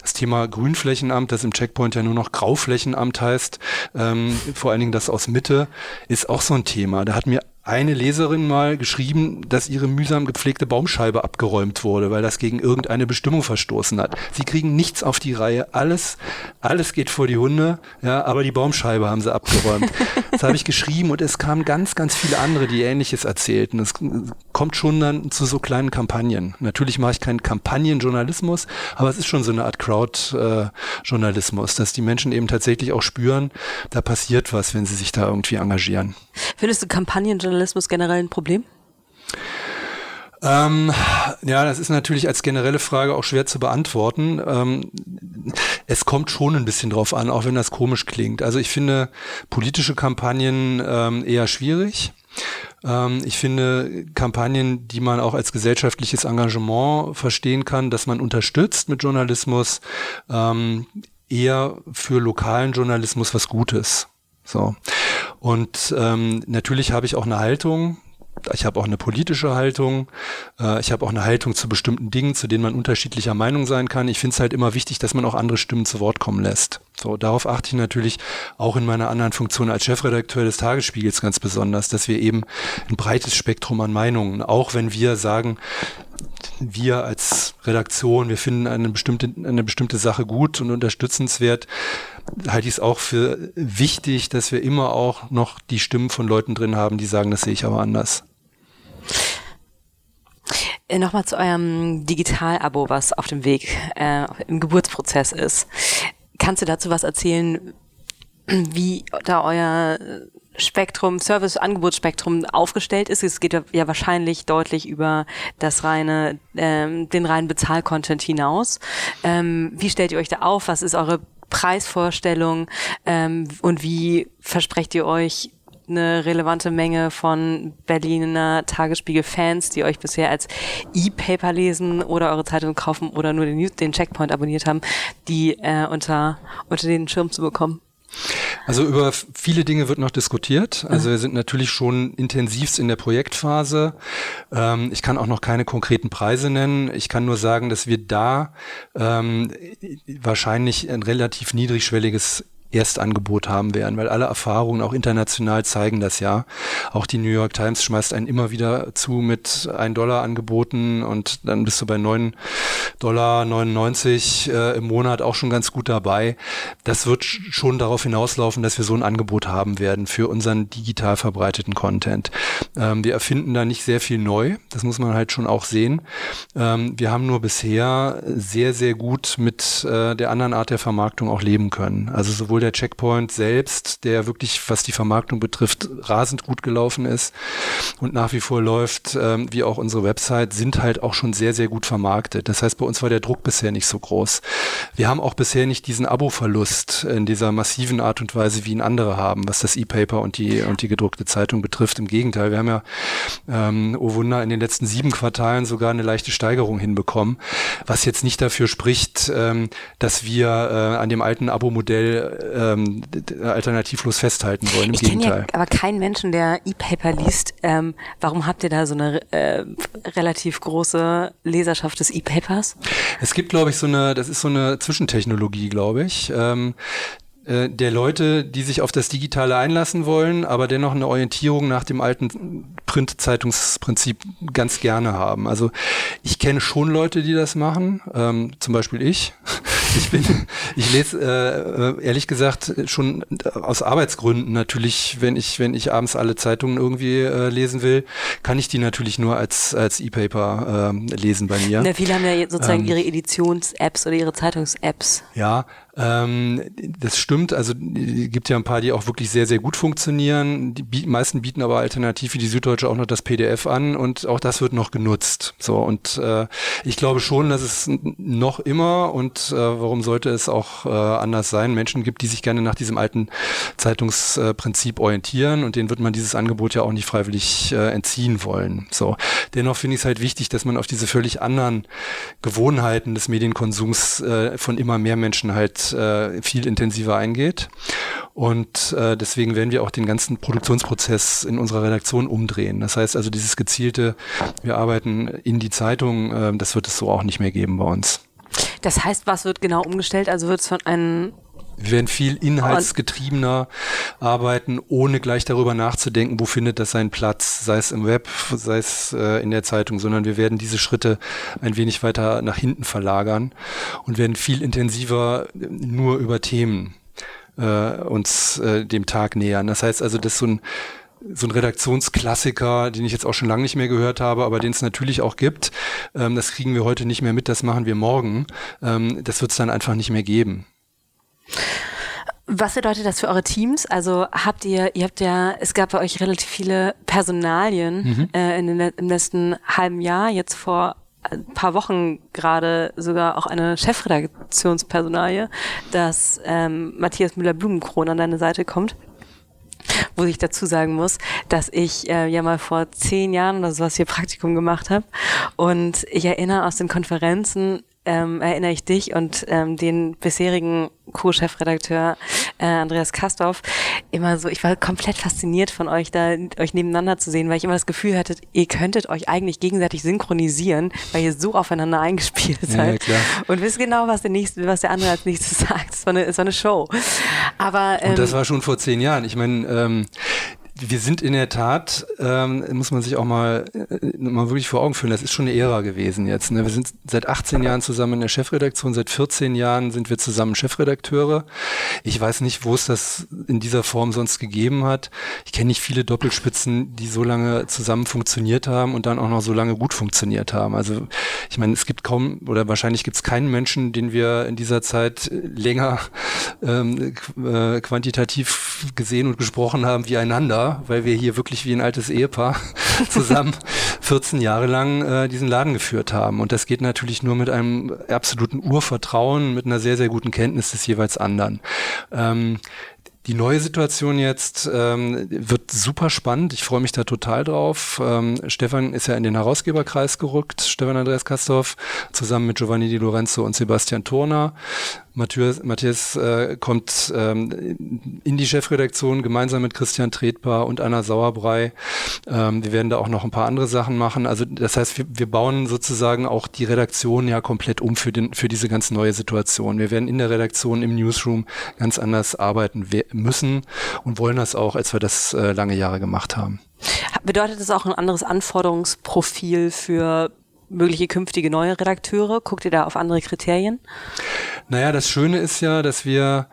Das Thema Grünflächenamt, das im Checkpoint ja nur noch Grauflächenamt heißt, ähm, vor allen Dingen das aus Mitte, ist auch so ein Thema. Da hat mir eine Leserin mal geschrieben, dass ihre mühsam gepflegte Baumscheibe abgeräumt wurde, weil das gegen irgendeine Bestimmung verstoßen hat. Sie kriegen nichts auf die Reihe, alles, alles geht vor die Hunde, ja, aber die Baumscheibe haben sie abgeräumt. das habe ich geschrieben und es kamen ganz, ganz viele andere, die Ähnliches erzählten. Es kommt schon dann zu so kleinen Kampagnen. Natürlich mache ich keinen Kampagnenjournalismus, aber es ist schon so eine Art Crowd-Journalismus, dass die Menschen eben tatsächlich auch spüren, da passiert was, wenn sie sich da irgendwie engagieren. Findest du Kampagnenjournalismus generell ein Problem? Ähm, ja, das ist natürlich als generelle Frage auch schwer zu beantworten. Ähm, es kommt schon ein bisschen drauf an, auch wenn das komisch klingt. Also ich finde politische Kampagnen ähm, eher schwierig. Ähm, ich finde Kampagnen, die man auch als gesellschaftliches Engagement verstehen kann, dass man unterstützt mit Journalismus, ähm, eher für lokalen Journalismus was Gutes. So. Und ähm, natürlich habe ich auch eine Haltung, ich habe auch eine politische Haltung, äh, ich habe auch eine Haltung zu bestimmten Dingen, zu denen man unterschiedlicher Meinung sein kann. Ich finde es halt immer wichtig, dass man auch andere Stimmen zu Wort kommen lässt. So, darauf achte ich natürlich auch in meiner anderen Funktion als Chefredakteur des Tagesspiegels ganz besonders, dass wir eben ein breites Spektrum an Meinungen, auch wenn wir sagen, wir als Redaktion, wir finden eine bestimmte, eine bestimmte Sache gut und unterstützenswert, halte ich es auch für wichtig, dass wir immer auch noch die Stimmen von Leuten drin haben, die sagen, das sehe ich aber anders. Äh, nochmal zu eurem Digital-Abo, was auf dem Weg äh, im Geburtsprozess ist. Kannst du dazu was erzählen, wie da euer Spektrum, Service-Angebotsspektrum aufgestellt ist. Es geht ja wahrscheinlich deutlich über das reine, ähm, den reinen Bezahlcontent hinaus. Ähm, wie stellt ihr euch da auf? Was ist eure Preisvorstellung? Ähm, und wie versprecht ihr euch eine relevante Menge von Berliner Tagesspiegel-Fans, die euch bisher als E-Paper lesen oder eure Zeitung kaufen oder nur den, den Checkpoint abonniert haben, die äh, unter, unter den Schirm zu bekommen? Also über viele Dinge wird noch diskutiert. Also wir sind natürlich schon intensivst in der Projektphase. Ähm, ich kann auch noch keine konkreten Preise nennen. Ich kann nur sagen, dass wir da ähm, wahrscheinlich ein relativ niedrigschwelliges Erstangebot haben werden, weil alle Erfahrungen auch international zeigen das ja. Auch die New York Times schmeißt einen immer wieder zu mit 1 Dollar Angeboten und dann bist du bei 9 Dollar 99 äh, im Monat auch schon ganz gut dabei. Das wird schon darauf hinauslaufen, dass wir so ein Angebot haben werden für unseren digital verbreiteten Content. Ähm, wir erfinden da nicht sehr viel neu, das muss man halt schon auch sehen. Ähm, wir haben nur bisher sehr, sehr gut mit äh, der anderen Art der Vermarktung auch leben können. Also sowohl sowohl der Checkpoint selbst, der wirklich, was die Vermarktung betrifft, rasend gut gelaufen ist und nach wie vor läuft, ähm, wie auch unsere Website, sind halt auch schon sehr, sehr gut vermarktet. Das heißt, bei uns war der Druck bisher nicht so groß. Wir haben auch bisher nicht diesen Abo-Verlust in dieser massiven Art und Weise, wie ihn andere haben, was das E-Paper und die, und die gedruckte Zeitung betrifft. Im Gegenteil, wir haben ja, ähm, oh Wunder, in den letzten sieben Quartalen sogar eine leichte Steigerung hinbekommen, was jetzt nicht dafür spricht, ähm, dass wir äh, an dem alten Abo-Modell ähm, alternativlos festhalten wollen. Im ich Gegenteil. Ja aber keinen Menschen, der E-Paper liest. Ähm, warum habt ihr da so eine äh, relativ große Leserschaft des E-Papers? Es gibt, glaube ich, so eine, das ist so eine Zwischentechnologie, glaube ich. Ähm, äh, der Leute, die sich auf das Digitale einlassen wollen, aber dennoch eine Orientierung nach dem alten Print-Zeitungsprinzip ganz gerne haben. Also ich kenne schon Leute, die das machen, ähm, zum Beispiel ich. Ich bin, ich lese äh, ehrlich gesagt schon aus Arbeitsgründen natürlich, wenn ich, wenn ich abends alle Zeitungen irgendwie äh, lesen will, kann ich die natürlich nur als als E-Paper äh, lesen bei mir. Na, viele haben ja sozusagen ähm, ihre Editions-Apps oder ihre Zeitungs-Apps. Ja, ähm, das stimmt. Also gibt ja ein paar, die auch wirklich sehr, sehr gut funktionieren. Die meisten bieten aber alternativ wie die Süddeutsche auch noch das PDF an und auch das wird noch genutzt. So und äh, ich glaube schon, dass es noch immer und äh, warum sollte es auch äh, anders sein, Menschen gibt, die sich gerne nach diesem alten Zeitungsprinzip orientieren und denen wird man dieses Angebot ja auch nicht freiwillig äh, entziehen wollen. So dennoch finde ich es halt wichtig, dass man auf diese völlig anderen Gewohnheiten des Medienkonsums äh, von immer mehr Menschen halt äh, viel intensiver eingeht. Und äh, deswegen werden wir auch den ganzen Produktionsprozess in unserer Redaktion umdrehen. Das heißt also, dieses gezielte, wir arbeiten in die Zeitung, äh, das wird es so auch nicht mehr geben bei uns. Das heißt, was wird genau umgestellt? Also wird es von einem wir werden viel inhaltsgetriebener arbeiten, ohne gleich darüber nachzudenken, wo findet das seinen Platz, sei es im Web, sei es äh, in der Zeitung, sondern wir werden diese Schritte ein wenig weiter nach hinten verlagern und werden viel intensiver nur über Themen äh, uns äh, dem Tag nähern. Das heißt also, dass so ein so ein Redaktionsklassiker, den ich jetzt auch schon lange nicht mehr gehört habe, aber den es natürlich auch gibt. Ähm, das kriegen wir heute nicht mehr mit, das machen wir morgen. Ähm, das wird es dann einfach nicht mehr geben. Was bedeutet das für eure Teams? Also habt ihr, ihr habt ja, es gab bei euch relativ viele Personalien mhm. äh, in den, im letzten halben Jahr, jetzt vor ein paar Wochen gerade sogar auch eine Chefredaktionspersonalie, dass ähm, Matthias Müller-Blumenkron an deine Seite kommt wo ich dazu sagen muss, dass ich äh, ja mal vor zehn Jahren oder sowas hier Praktikum gemacht habe und ich erinnere aus den Konferenzen ähm, erinnere ich dich und ähm, den bisherigen Co-Chefredakteur äh, Andreas Kastorf immer so, ich war komplett fasziniert von euch da, euch nebeneinander zu sehen, weil ich immer das Gefühl hatte, ihr könntet euch eigentlich gegenseitig synchronisieren, weil ihr so aufeinander eingespielt seid. Ja, und wisst genau, was der nächste, was der andere als nächstes sagt. Es war eine, es war eine Show. Aber, ähm, und das ähm, war schon vor zehn Jahren. Ich meine, ähm, wir sind in der Tat, ähm, muss man sich auch mal, äh, mal wirklich vor Augen führen, das ist schon eine Ära gewesen jetzt. Ne? Wir sind seit 18 Jahren zusammen in der Chefredaktion, seit 14 Jahren sind wir zusammen Chefredakteure. Ich weiß nicht, wo es das in dieser Form sonst gegeben hat. Ich kenne nicht viele Doppelspitzen, die so lange zusammen funktioniert haben und dann auch noch so lange gut funktioniert haben. Also ich meine, es gibt kaum oder wahrscheinlich gibt es keinen Menschen, den wir in dieser Zeit länger ähm, äh, quantitativ gesehen und gesprochen haben wie einander weil wir hier wirklich wie ein altes Ehepaar zusammen 14 Jahre lang äh, diesen Laden geführt haben. Und das geht natürlich nur mit einem absoluten Urvertrauen, mit einer sehr, sehr guten Kenntnis des jeweils anderen. Ähm, die neue Situation jetzt ähm, wird super spannend. Ich freue mich da total drauf. Ähm, Stefan ist ja in den Herausgeberkreis gerückt, Stefan Andreas Kastorf, zusammen mit Giovanni Di Lorenzo und Sebastian Turner. Matthias, Matthias äh, kommt ähm, in die Chefredaktion gemeinsam mit Christian Tretbar und Anna Sauerbrei. Ähm, wir werden da auch noch ein paar andere Sachen machen. Also das heißt, wir, wir bauen sozusagen auch die Redaktion ja komplett um für, den, für diese ganz neue Situation. Wir werden in der Redaktion im Newsroom ganz anders arbeiten müssen und wollen das auch, als wir das äh, lange Jahre gemacht haben. Bedeutet das auch ein anderes Anforderungsprofil für mögliche künftige neue Redakteure? Guckt ihr da auf andere Kriterien? Naja, das Schöne ist ja, dass wir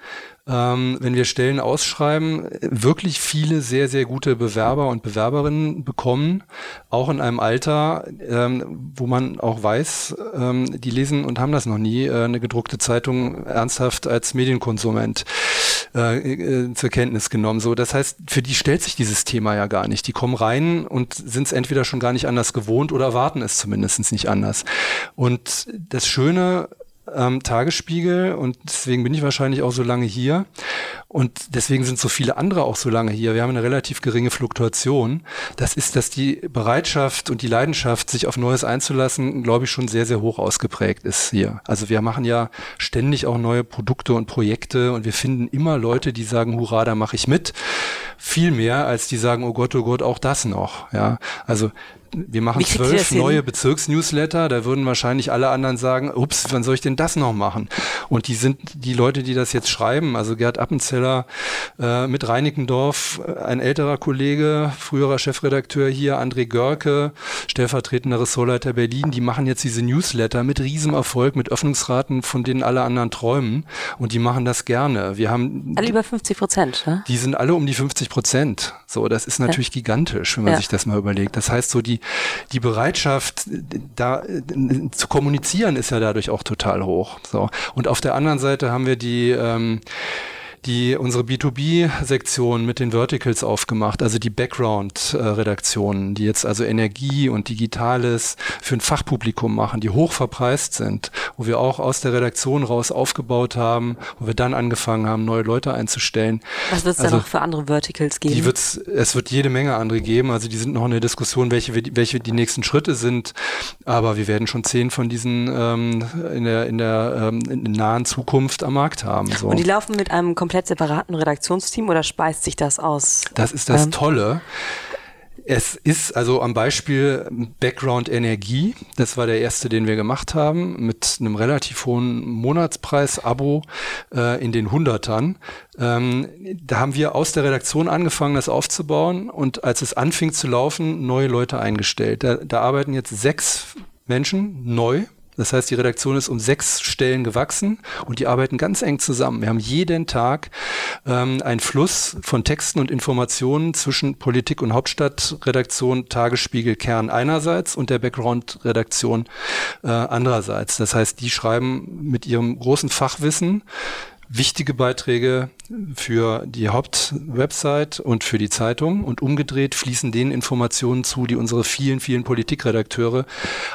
ähm, wenn wir Stellen ausschreiben, wirklich viele sehr, sehr gute Bewerber und Bewerberinnen bekommen, auch in einem Alter, ähm, wo man auch weiß, ähm, die lesen und haben das noch nie, äh, eine gedruckte Zeitung ernsthaft als Medienkonsument äh, äh, zur Kenntnis genommen. So, das heißt, für die stellt sich dieses Thema ja gar nicht. Die kommen rein und sind es entweder schon gar nicht anders gewohnt oder erwarten es zumindest nicht anders. Und das Schöne ähm, Tagesspiegel und deswegen bin ich wahrscheinlich auch so lange hier und deswegen sind so viele andere auch so lange hier. Wir haben eine relativ geringe Fluktuation. Das ist, dass die Bereitschaft und die Leidenschaft, sich auf Neues einzulassen, glaube ich, schon sehr, sehr hoch ausgeprägt ist hier. Also wir machen ja ständig auch neue Produkte und Projekte und wir finden immer Leute, die sagen, hurra, da mache ich mit. Viel mehr, als die sagen, oh Gott, oh Gott, auch das noch. Ja, also wir machen zwölf neue Bezirksnewsletter, da würden wahrscheinlich alle anderen sagen, ups, wann soll ich denn das noch machen? Und die sind die Leute, die das jetzt schreiben, also Gerd Appenzeller äh, mit Reinickendorf, äh, ein älterer Kollege, früherer Chefredakteur hier, André Görke, stellvertretender Ressortleiter Berlin, die machen jetzt diese Newsletter mit Riesenerfolg, mit Öffnungsraten, von denen alle anderen träumen und die machen das gerne. Wir haben alle über 50 Prozent, ne? Die sind alle um die 50 Prozent. So, das ist natürlich ja. gigantisch, wenn man ja. sich das mal überlegt. Das heißt so die die, Bereitschaft, da zu kommunizieren, ist ja dadurch auch total hoch. So. Und auf der anderen Seite haben wir die, ähm, die unsere B2B-Sektion mit den Verticals aufgemacht, also die Background-Redaktionen, die jetzt also Energie und Digitales für ein Fachpublikum machen, die hoch verpreist sind, wo wir auch aus der Redaktion raus aufgebaut haben, wo wir dann angefangen haben, neue Leute einzustellen. Was wird es also, da noch für andere Verticals geben? Die wird's, es wird jede Menge andere geben, also die sind noch in der Diskussion, welche, welche die nächsten Schritte sind, aber wir werden schon zehn von diesen ähm, in der, in der ähm, in nahen Zukunft am Markt haben. So. Und die laufen mit einem komplett komplett separaten Redaktionsteam oder speist sich das aus? Das ist das ähm, Tolle. Es ist also am Beispiel Background Energie, das war der erste, den wir gemacht haben, mit einem relativ hohen Monatspreis-Abo äh, in den Hundertern. Ähm, da haben wir aus der Redaktion angefangen, das aufzubauen und als es anfing zu laufen, neue Leute eingestellt. Da, da arbeiten jetzt sechs Menschen neu das heißt, die Redaktion ist um sechs Stellen gewachsen und die arbeiten ganz eng zusammen. Wir haben jeden Tag ähm, einen Fluss von Texten und Informationen zwischen Politik und Hauptstadtredaktion, Tagesspiegel, Kern einerseits und der Background-Redaktion äh, andererseits. Das heißt, die schreiben mit ihrem großen Fachwissen wichtige Beiträge für die Hauptwebsite und für die Zeitung und umgedreht fließen denen Informationen zu, die unsere vielen, vielen Politikredakteure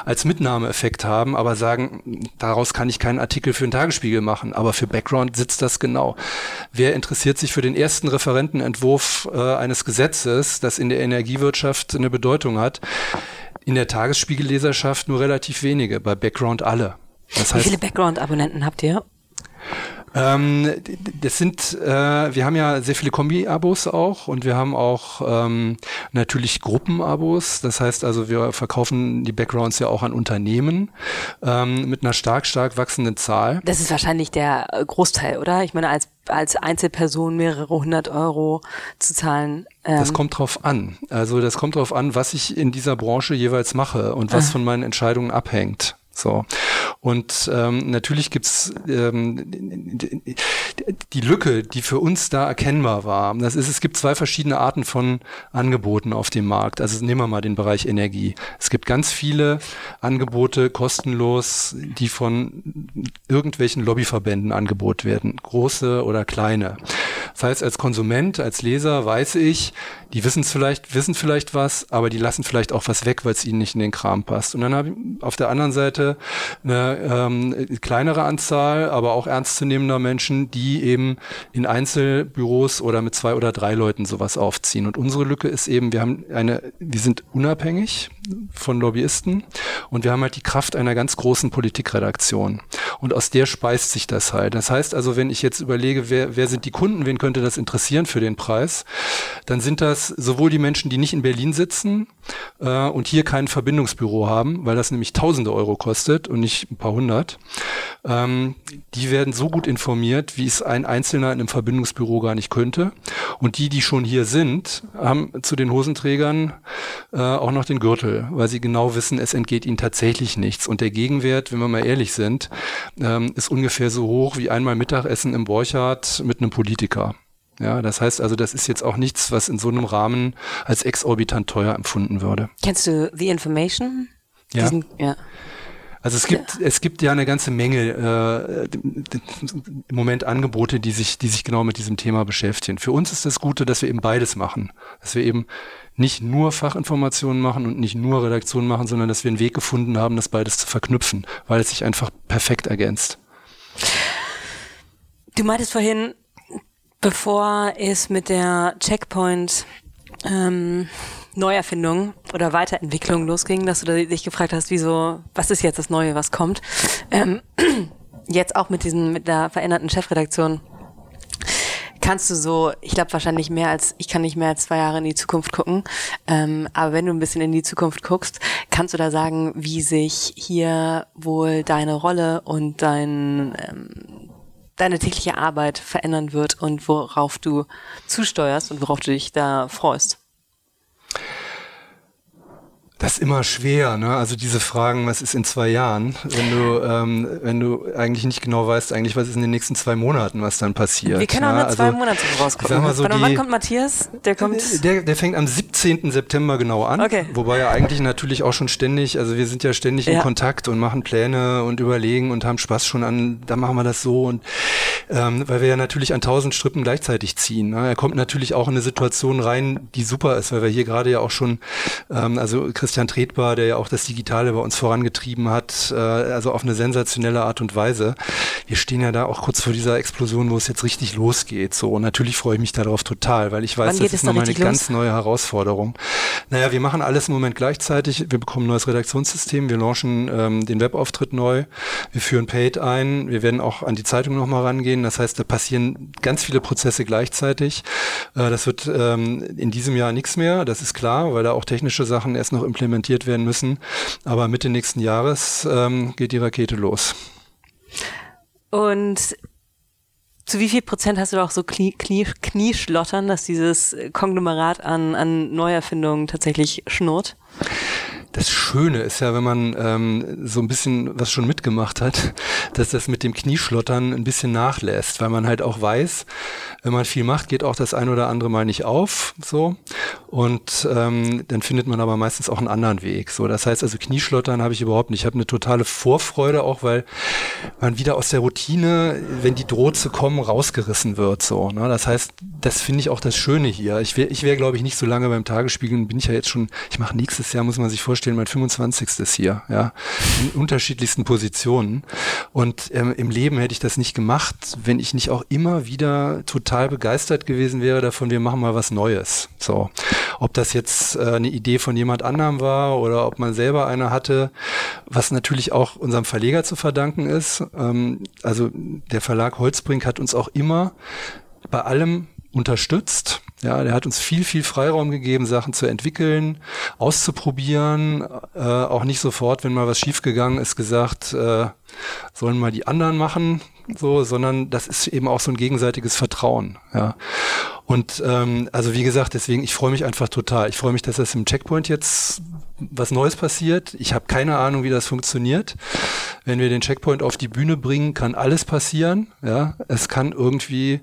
als Mitnahmeeffekt haben, aber sagen, daraus kann ich keinen Artikel für den Tagesspiegel machen, aber für Background sitzt das genau. Wer interessiert sich für den ersten Referentenentwurf äh, eines Gesetzes, das in der Energiewirtschaft eine Bedeutung hat? In der Tagesspiegelleserschaft nur relativ wenige, bei Background alle. Das heißt, Wie viele Background-Abonnenten habt ihr? Ähm, das sind, äh, wir haben ja sehr viele Kombi-Abos auch und wir haben auch ähm, natürlich Gruppen-Abos. Das heißt also, wir verkaufen die Backgrounds ja auch an Unternehmen ähm, mit einer stark, stark wachsenden Zahl. Das ist wahrscheinlich der Großteil, oder? Ich meine, als als Einzelperson mehrere hundert Euro zu zahlen. Ähm. Das kommt drauf an. Also das kommt drauf an, was ich in dieser Branche jeweils mache und was ah. von meinen Entscheidungen abhängt. So. Und ähm, natürlich gibt's ähm, die Lücke, die für uns da erkennbar war. Das ist, es gibt zwei verschiedene Arten von Angeboten auf dem Markt. Also nehmen wir mal den Bereich Energie. Es gibt ganz viele Angebote kostenlos, die von irgendwelchen Lobbyverbänden angeboten werden, große oder kleine. Heißt, als Konsument, als Leser weiß ich, die wissen vielleicht, wissen vielleicht was, aber die lassen vielleicht auch was weg, weil es ihnen nicht in den Kram passt. Und dann habe ich auf der anderen Seite eine ähm, kleinere Anzahl, aber auch ernstzunehmender Menschen, die eben in Einzelbüros oder mit zwei oder drei Leuten sowas aufziehen. Und unsere Lücke ist eben, wir haben eine, wir sind unabhängig von Lobbyisten und wir haben halt die Kraft einer ganz großen Politikredaktion. Und aus der speist sich das halt. Das heißt also, wenn ich jetzt überlege, wer, wer sind die Kunden, wen könnte das interessieren für den Preis, dann sind das sowohl die Menschen, die nicht in Berlin sitzen äh, und hier kein Verbindungsbüro haben, weil das nämlich tausende Euro kostet und nicht ein paar hundert. Ähm, die werden so gut informiert, wie es ein Einzelner in einem Verbindungsbüro gar nicht könnte. Und die, die schon hier sind, haben zu den Hosenträgern äh, auch noch den Gürtel, weil sie genau wissen, es entgeht ihnen tatsächlich nichts. Und der Gegenwert, wenn wir mal ehrlich sind, ähm, ist ungefähr so hoch wie einmal Mittagessen im Borchardt mit einem Politiker. Ja, das heißt also, das ist jetzt auch nichts, was in so einem Rahmen als exorbitant teuer empfunden würde. Kennst du The Information? Ja. Diesen, ja. Also es gibt, ja. es gibt ja eine ganze Menge äh, im Moment Angebote, die sich, die sich genau mit diesem Thema beschäftigen. Für uns ist das Gute, dass wir eben beides machen. Dass wir eben nicht nur Fachinformationen machen und nicht nur Redaktion machen, sondern dass wir einen Weg gefunden haben, das beides zu verknüpfen, weil es sich einfach perfekt ergänzt. Du meintest vorhin, bevor es mit der Checkpoint ähm, Neuerfindung oder Weiterentwicklung losging, dass du dich gefragt hast, wieso, was ist jetzt das Neue, was kommt? Ähm, jetzt auch mit diesen, mit der veränderten Chefredaktion kannst du so, ich glaube wahrscheinlich mehr als, ich kann nicht mehr als zwei Jahre in die Zukunft gucken, ähm, aber wenn du ein bisschen in die Zukunft guckst, kannst du da sagen, wie sich hier wohl deine Rolle und dein, ähm, deine tägliche Arbeit verändern wird und worauf du zusteuerst und worauf du dich da freust? Das ist immer schwer, ne? Also diese Fragen, was ist in zwei Jahren, wenn du, ähm, wenn du eigentlich nicht genau weißt, eigentlich was ist in den nächsten zwei Monaten, was dann passiert. Wir können auch nur zwei also, Monate vorausgucken. So wann kommt Matthias? Der kommt. Der, der fängt am 17. September genau an. Okay. Wobei er eigentlich natürlich auch schon ständig, also wir sind ja ständig ja. in Kontakt und machen Pläne und überlegen und haben Spaß schon an, da machen wir das so und ähm, weil wir ja natürlich an tausend Strippen gleichzeitig ziehen. Ne? Er kommt natürlich auch in eine Situation rein, die super ist, weil wir hier gerade ja auch schon, ähm, also Christian Tretbar, der ja auch das Digitale bei uns vorangetrieben hat, äh, also auf eine sensationelle Art und Weise. Wir stehen ja da auch kurz vor dieser Explosion, wo es jetzt richtig losgeht. So, und natürlich freue ich mich darauf total, weil ich weiß, das ist nochmal eine los? ganz neue Herausforderung. Naja, wir machen alles im Moment gleichzeitig. Wir bekommen ein neues Redaktionssystem, wir launchen ähm, den Webauftritt neu, wir führen Paid ein, wir werden auch an die Zeitung nochmal rangehen. Das heißt, da passieren ganz viele Prozesse gleichzeitig. Äh, das wird ähm, in diesem Jahr nichts mehr, das ist klar, weil da auch technische Sachen erst noch implementiert werden müssen. Aber Mitte nächsten Jahres ähm, geht die Rakete los. Und zu wie viel Prozent hast du auch so Knie, Knie, Knieschlottern, dass dieses Konglomerat an, an Neuerfindungen tatsächlich schnurrt? Das Schöne ist ja, wenn man ähm, so ein bisschen was schon mitgemacht hat, dass das mit dem Knieschlottern ein bisschen nachlässt, weil man halt auch weiß, wenn man viel macht, geht auch das ein oder andere Mal nicht auf, so. Und ähm, dann findet man aber meistens auch einen anderen Weg. So, das heißt also Knieschlottern habe ich überhaupt nicht. Ich habe eine totale Vorfreude auch, weil man wieder aus der Routine, wenn die droht zu kommen, rausgerissen wird. So, ne? Das heißt, das finde ich auch das Schöne hier. Ich wäre, ich wäre, glaube ich, nicht so lange beim Tagesspiegel. Bin ich ja jetzt schon. Ich mache nächstes Jahr muss man sich vorstellen, mein 25. hier, ja, in unterschiedlichsten Positionen. Und ähm, im Leben hätte ich das nicht gemacht, wenn ich nicht auch immer wieder total begeistert gewesen wäre davon. Wir machen mal was Neues. So. Ob das jetzt äh, eine Idee von jemand anderem war oder ob man selber eine hatte, was natürlich auch unserem Verleger zu verdanken ist. Ähm, also der Verlag Holzbrink hat uns auch immer bei allem unterstützt. Ja, der hat uns viel, viel Freiraum gegeben, Sachen zu entwickeln, auszuprobieren, äh, auch nicht sofort, wenn mal was schiefgegangen ist, gesagt, äh, sollen mal die anderen machen, so, sondern das ist eben auch so ein gegenseitiges Vertrauen. Ja. Und ähm, also wie gesagt, deswegen, ich freue mich einfach total. Ich freue mich, dass das im Checkpoint jetzt was Neues passiert. Ich habe keine Ahnung, wie das funktioniert. Wenn wir den Checkpoint auf die Bühne bringen, kann alles passieren. Ja, es kann irgendwie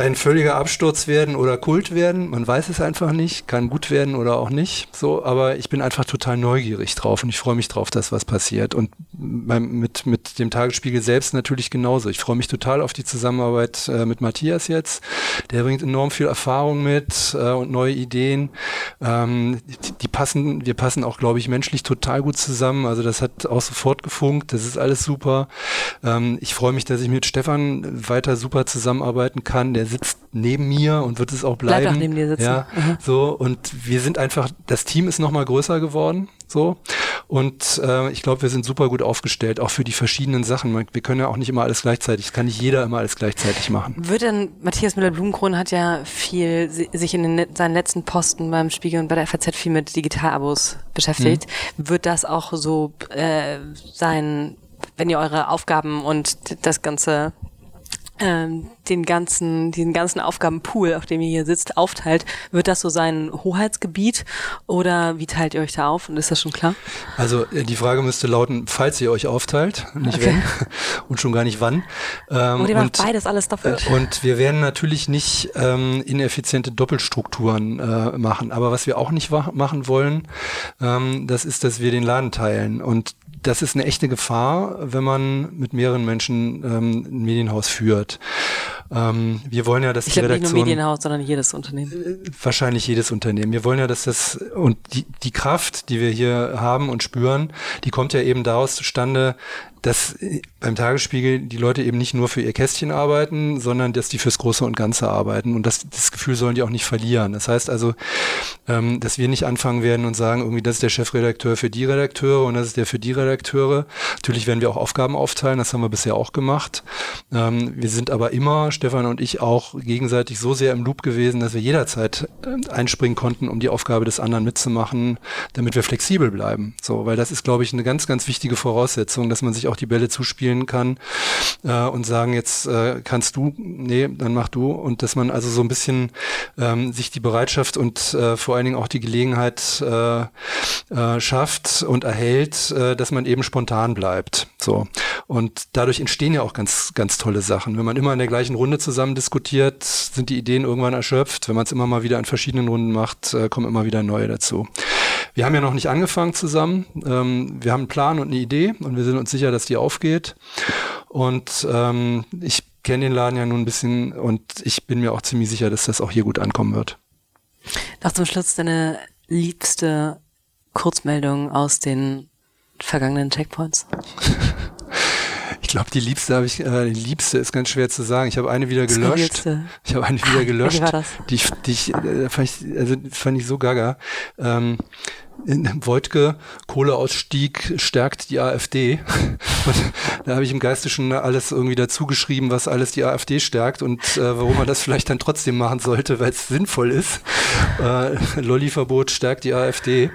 ein völliger Absturz werden oder Kult werden. Man weiß es einfach nicht, kann gut werden oder auch nicht. So, aber ich bin einfach total neugierig drauf und ich freue mich drauf, dass was passiert. Und beim, mit, mit dem Tagesspiegel selbst natürlich genauso. Ich freue mich total auf die Zusammenarbeit äh, mit Matthias jetzt. Der bringt enorm viel Erfahrung mit äh, und neue Ideen. Ähm, die, die, passen, wir passen auch, glaube ich, menschlich total gut zusammen. Also das hat auch sofort gefunkt. Das ist alles super. Ähm, ich freue mich, dass ich mit Stefan weiter super zusammenarbeiten kann. Der sitzt neben mir und wird es auch bleiben. Bleibt auch neben dir sitzen. Ja, mhm. so und wir sind einfach, das Team ist noch mal größer geworden, so und äh, ich glaube, wir sind super gut aufgestellt, auch für die verschiedenen Sachen. Wir können ja auch nicht immer alles gleichzeitig, es kann nicht jeder immer alles gleichzeitig machen. Wird denn, Matthias Müller-Blumenkron hat ja viel sich in den, seinen letzten Posten beim Spiegel und bei der FAZ viel mit Digitalabos beschäftigt. Mhm. Wird das auch so äh, sein, wenn ihr eure Aufgaben und das ganze den ganzen, diesen ganzen Aufgabenpool, auf dem ihr hier sitzt, aufteilt, wird das so sein Hoheitsgebiet oder wie teilt ihr euch da auf? Und ist das schon klar? Also äh, die Frage müsste lauten, falls ihr euch aufteilt, nicht okay. wenn und schon gar nicht wann. Ähm, ihr macht beides alles doppelt. Äh, und wir werden natürlich nicht ähm, ineffiziente Doppelstrukturen äh, machen. Aber was wir auch nicht machen wollen, ähm, das ist, dass wir den Laden teilen. Und das ist eine echte Gefahr, wenn man mit mehreren Menschen ähm, ein Medienhaus führt. Ähm, wir wollen ja, dass ich die Redaktion... Nicht nur Medienhaus, sondern jedes Unternehmen. Äh, wahrscheinlich jedes Unternehmen. Wir wollen ja, dass das... Und die, die Kraft, die wir hier haben und spüren, die kommt ja eben daraus zustande, dass beim Tagesspiegel die Leute eben nicht nur für ihr Kästchen arbeiten, sondern dass die fürs Große und Ganze arbeiten. Und das, das Gefühl sollen die auch nicht verlieren. Das heißt also, ähm, dass wir nicht anfangen werden und sagen, irgendwie, das ist der Chefredakteur für die Redakteure und das ist der für die Redakteure. Natürlich werden wir auch Aufgaben aufteilen, das haben wir bisher auch gemacht. Ähm, wir sind aber immer, Stefan und ich, auch gegenseitig so sehr im Loop gewesen, dass wir jederzeit äh, einspringen konnten, um die Aufgabe des anderen mitzumachen, damit wir flexibel bleiben. So, weil das ist, glaube ich, eine ganz, ganz wichtige Voraussetzung, dass man sich auch die Bälle zuspielen kann äh, und sagen, jetzt äh, kannst du, nee, dann mach du. Und dass man also so ein bisschen ähm, sich die Bereitschaft und äh, vor allen Dingen auch die Gelegenheit äh, äh, schafft und erhält, äh, dass man eben spontan bleibt. So. Und dadurch entstehen ja auch ganz, ganz tolle Sachen. Wenn man immer in der gleichen Runde zusammen diskutiert, sind die Ideen irgendwann erschöpft. Wenn man es immer mal wieder in verschiedenen Runden macht, äh, kommen immer wieder neue dazu. Wir haben ja noch nicht angefangen zusammen. Ähm, wir haben einen Plan und eine Idee und wir sind uns sicher, dass die aufgeht. Und ähm, ich kenne den Laden ja nun ein bisschen und ich bin mir auch ziemlich sicher, dass das auch hier gut ankommen wird. Noch zum Schluss deine liebste Kurzmeldung aus den vergangenen Checkpoints. Ich glaube, die liebste habe ich, äh, die liebste ist ganz schwer zu sagen. Ich habe eine wieder gelöscht. Ich habe eine wieder gelöscht. Wie war das? Die, die ich, äh, fand ich, also fand ich so gaga. Ähm, in Wojtke, Kohleausstieg stärkt die AfD. Und da habe ich im Geiste schon alles irgendwie dazu geschrieben, was alles die AfD stärkt und äh, warum man das vielleicht dann trotzdem machen sollte, weil es sinnvoll ist. Äh, Lolli-Verbot stärkt die AfD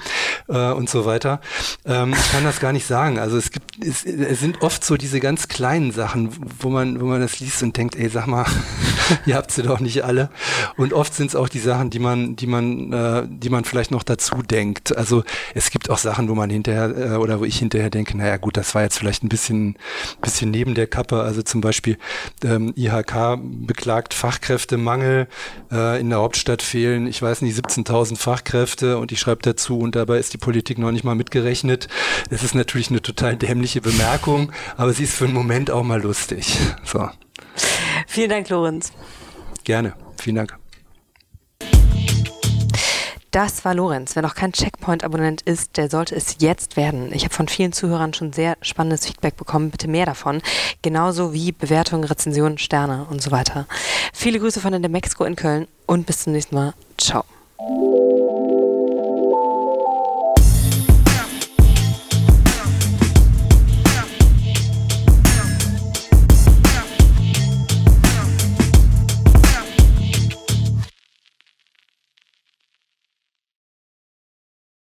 äh, und so weiter. Ähm, ich kann das gar nicht sagen. Also es gibt, es, es sind oft so diese ganz kleinen Sachen, wo man, wo man das liest und denkt, ey, sag mal, ihr habt sie doch nicht alle. Und oft sind es auch die Sachen, die man, die man, äh, die man vielleicht noch dazu denkt. Also es gibt auch Sachen, wo man hinterher äh, oder wo ich hinterher denke, naja gut, das war jetzt vielleicht ein bisschen, bisschen neben der Kappe. Also zum Beispiel ähm, IHK beklagt Fachkräftemangel äh, in der Hauptstadt fehlen, ich weiß nicht, 17.000 Fachkräfte und ich schreibe dazu und dabei ist die Politik noch nicht mal mitgerechnet. Es ist natürlich eine total dämliche Bemerkung, aber sie ist für einen Moment auch mal lustig. So. Vielen Dank, Lorenz. Gerne. Vielen Dank. Das war Lorenz. Wer noch kein Checkpoint-Abonnent ist, der sollte es jetzt werden. Ich habe von vielen Zuhörern schon sehr spannendes Feedback bekommen. Bitte mehr davon. Genauso wie Bewertungen, Rezensionen, Sterne und so weiter. Viele Grüße von der Mexiko in Köln und bis zum nächsten Mal. Ciao.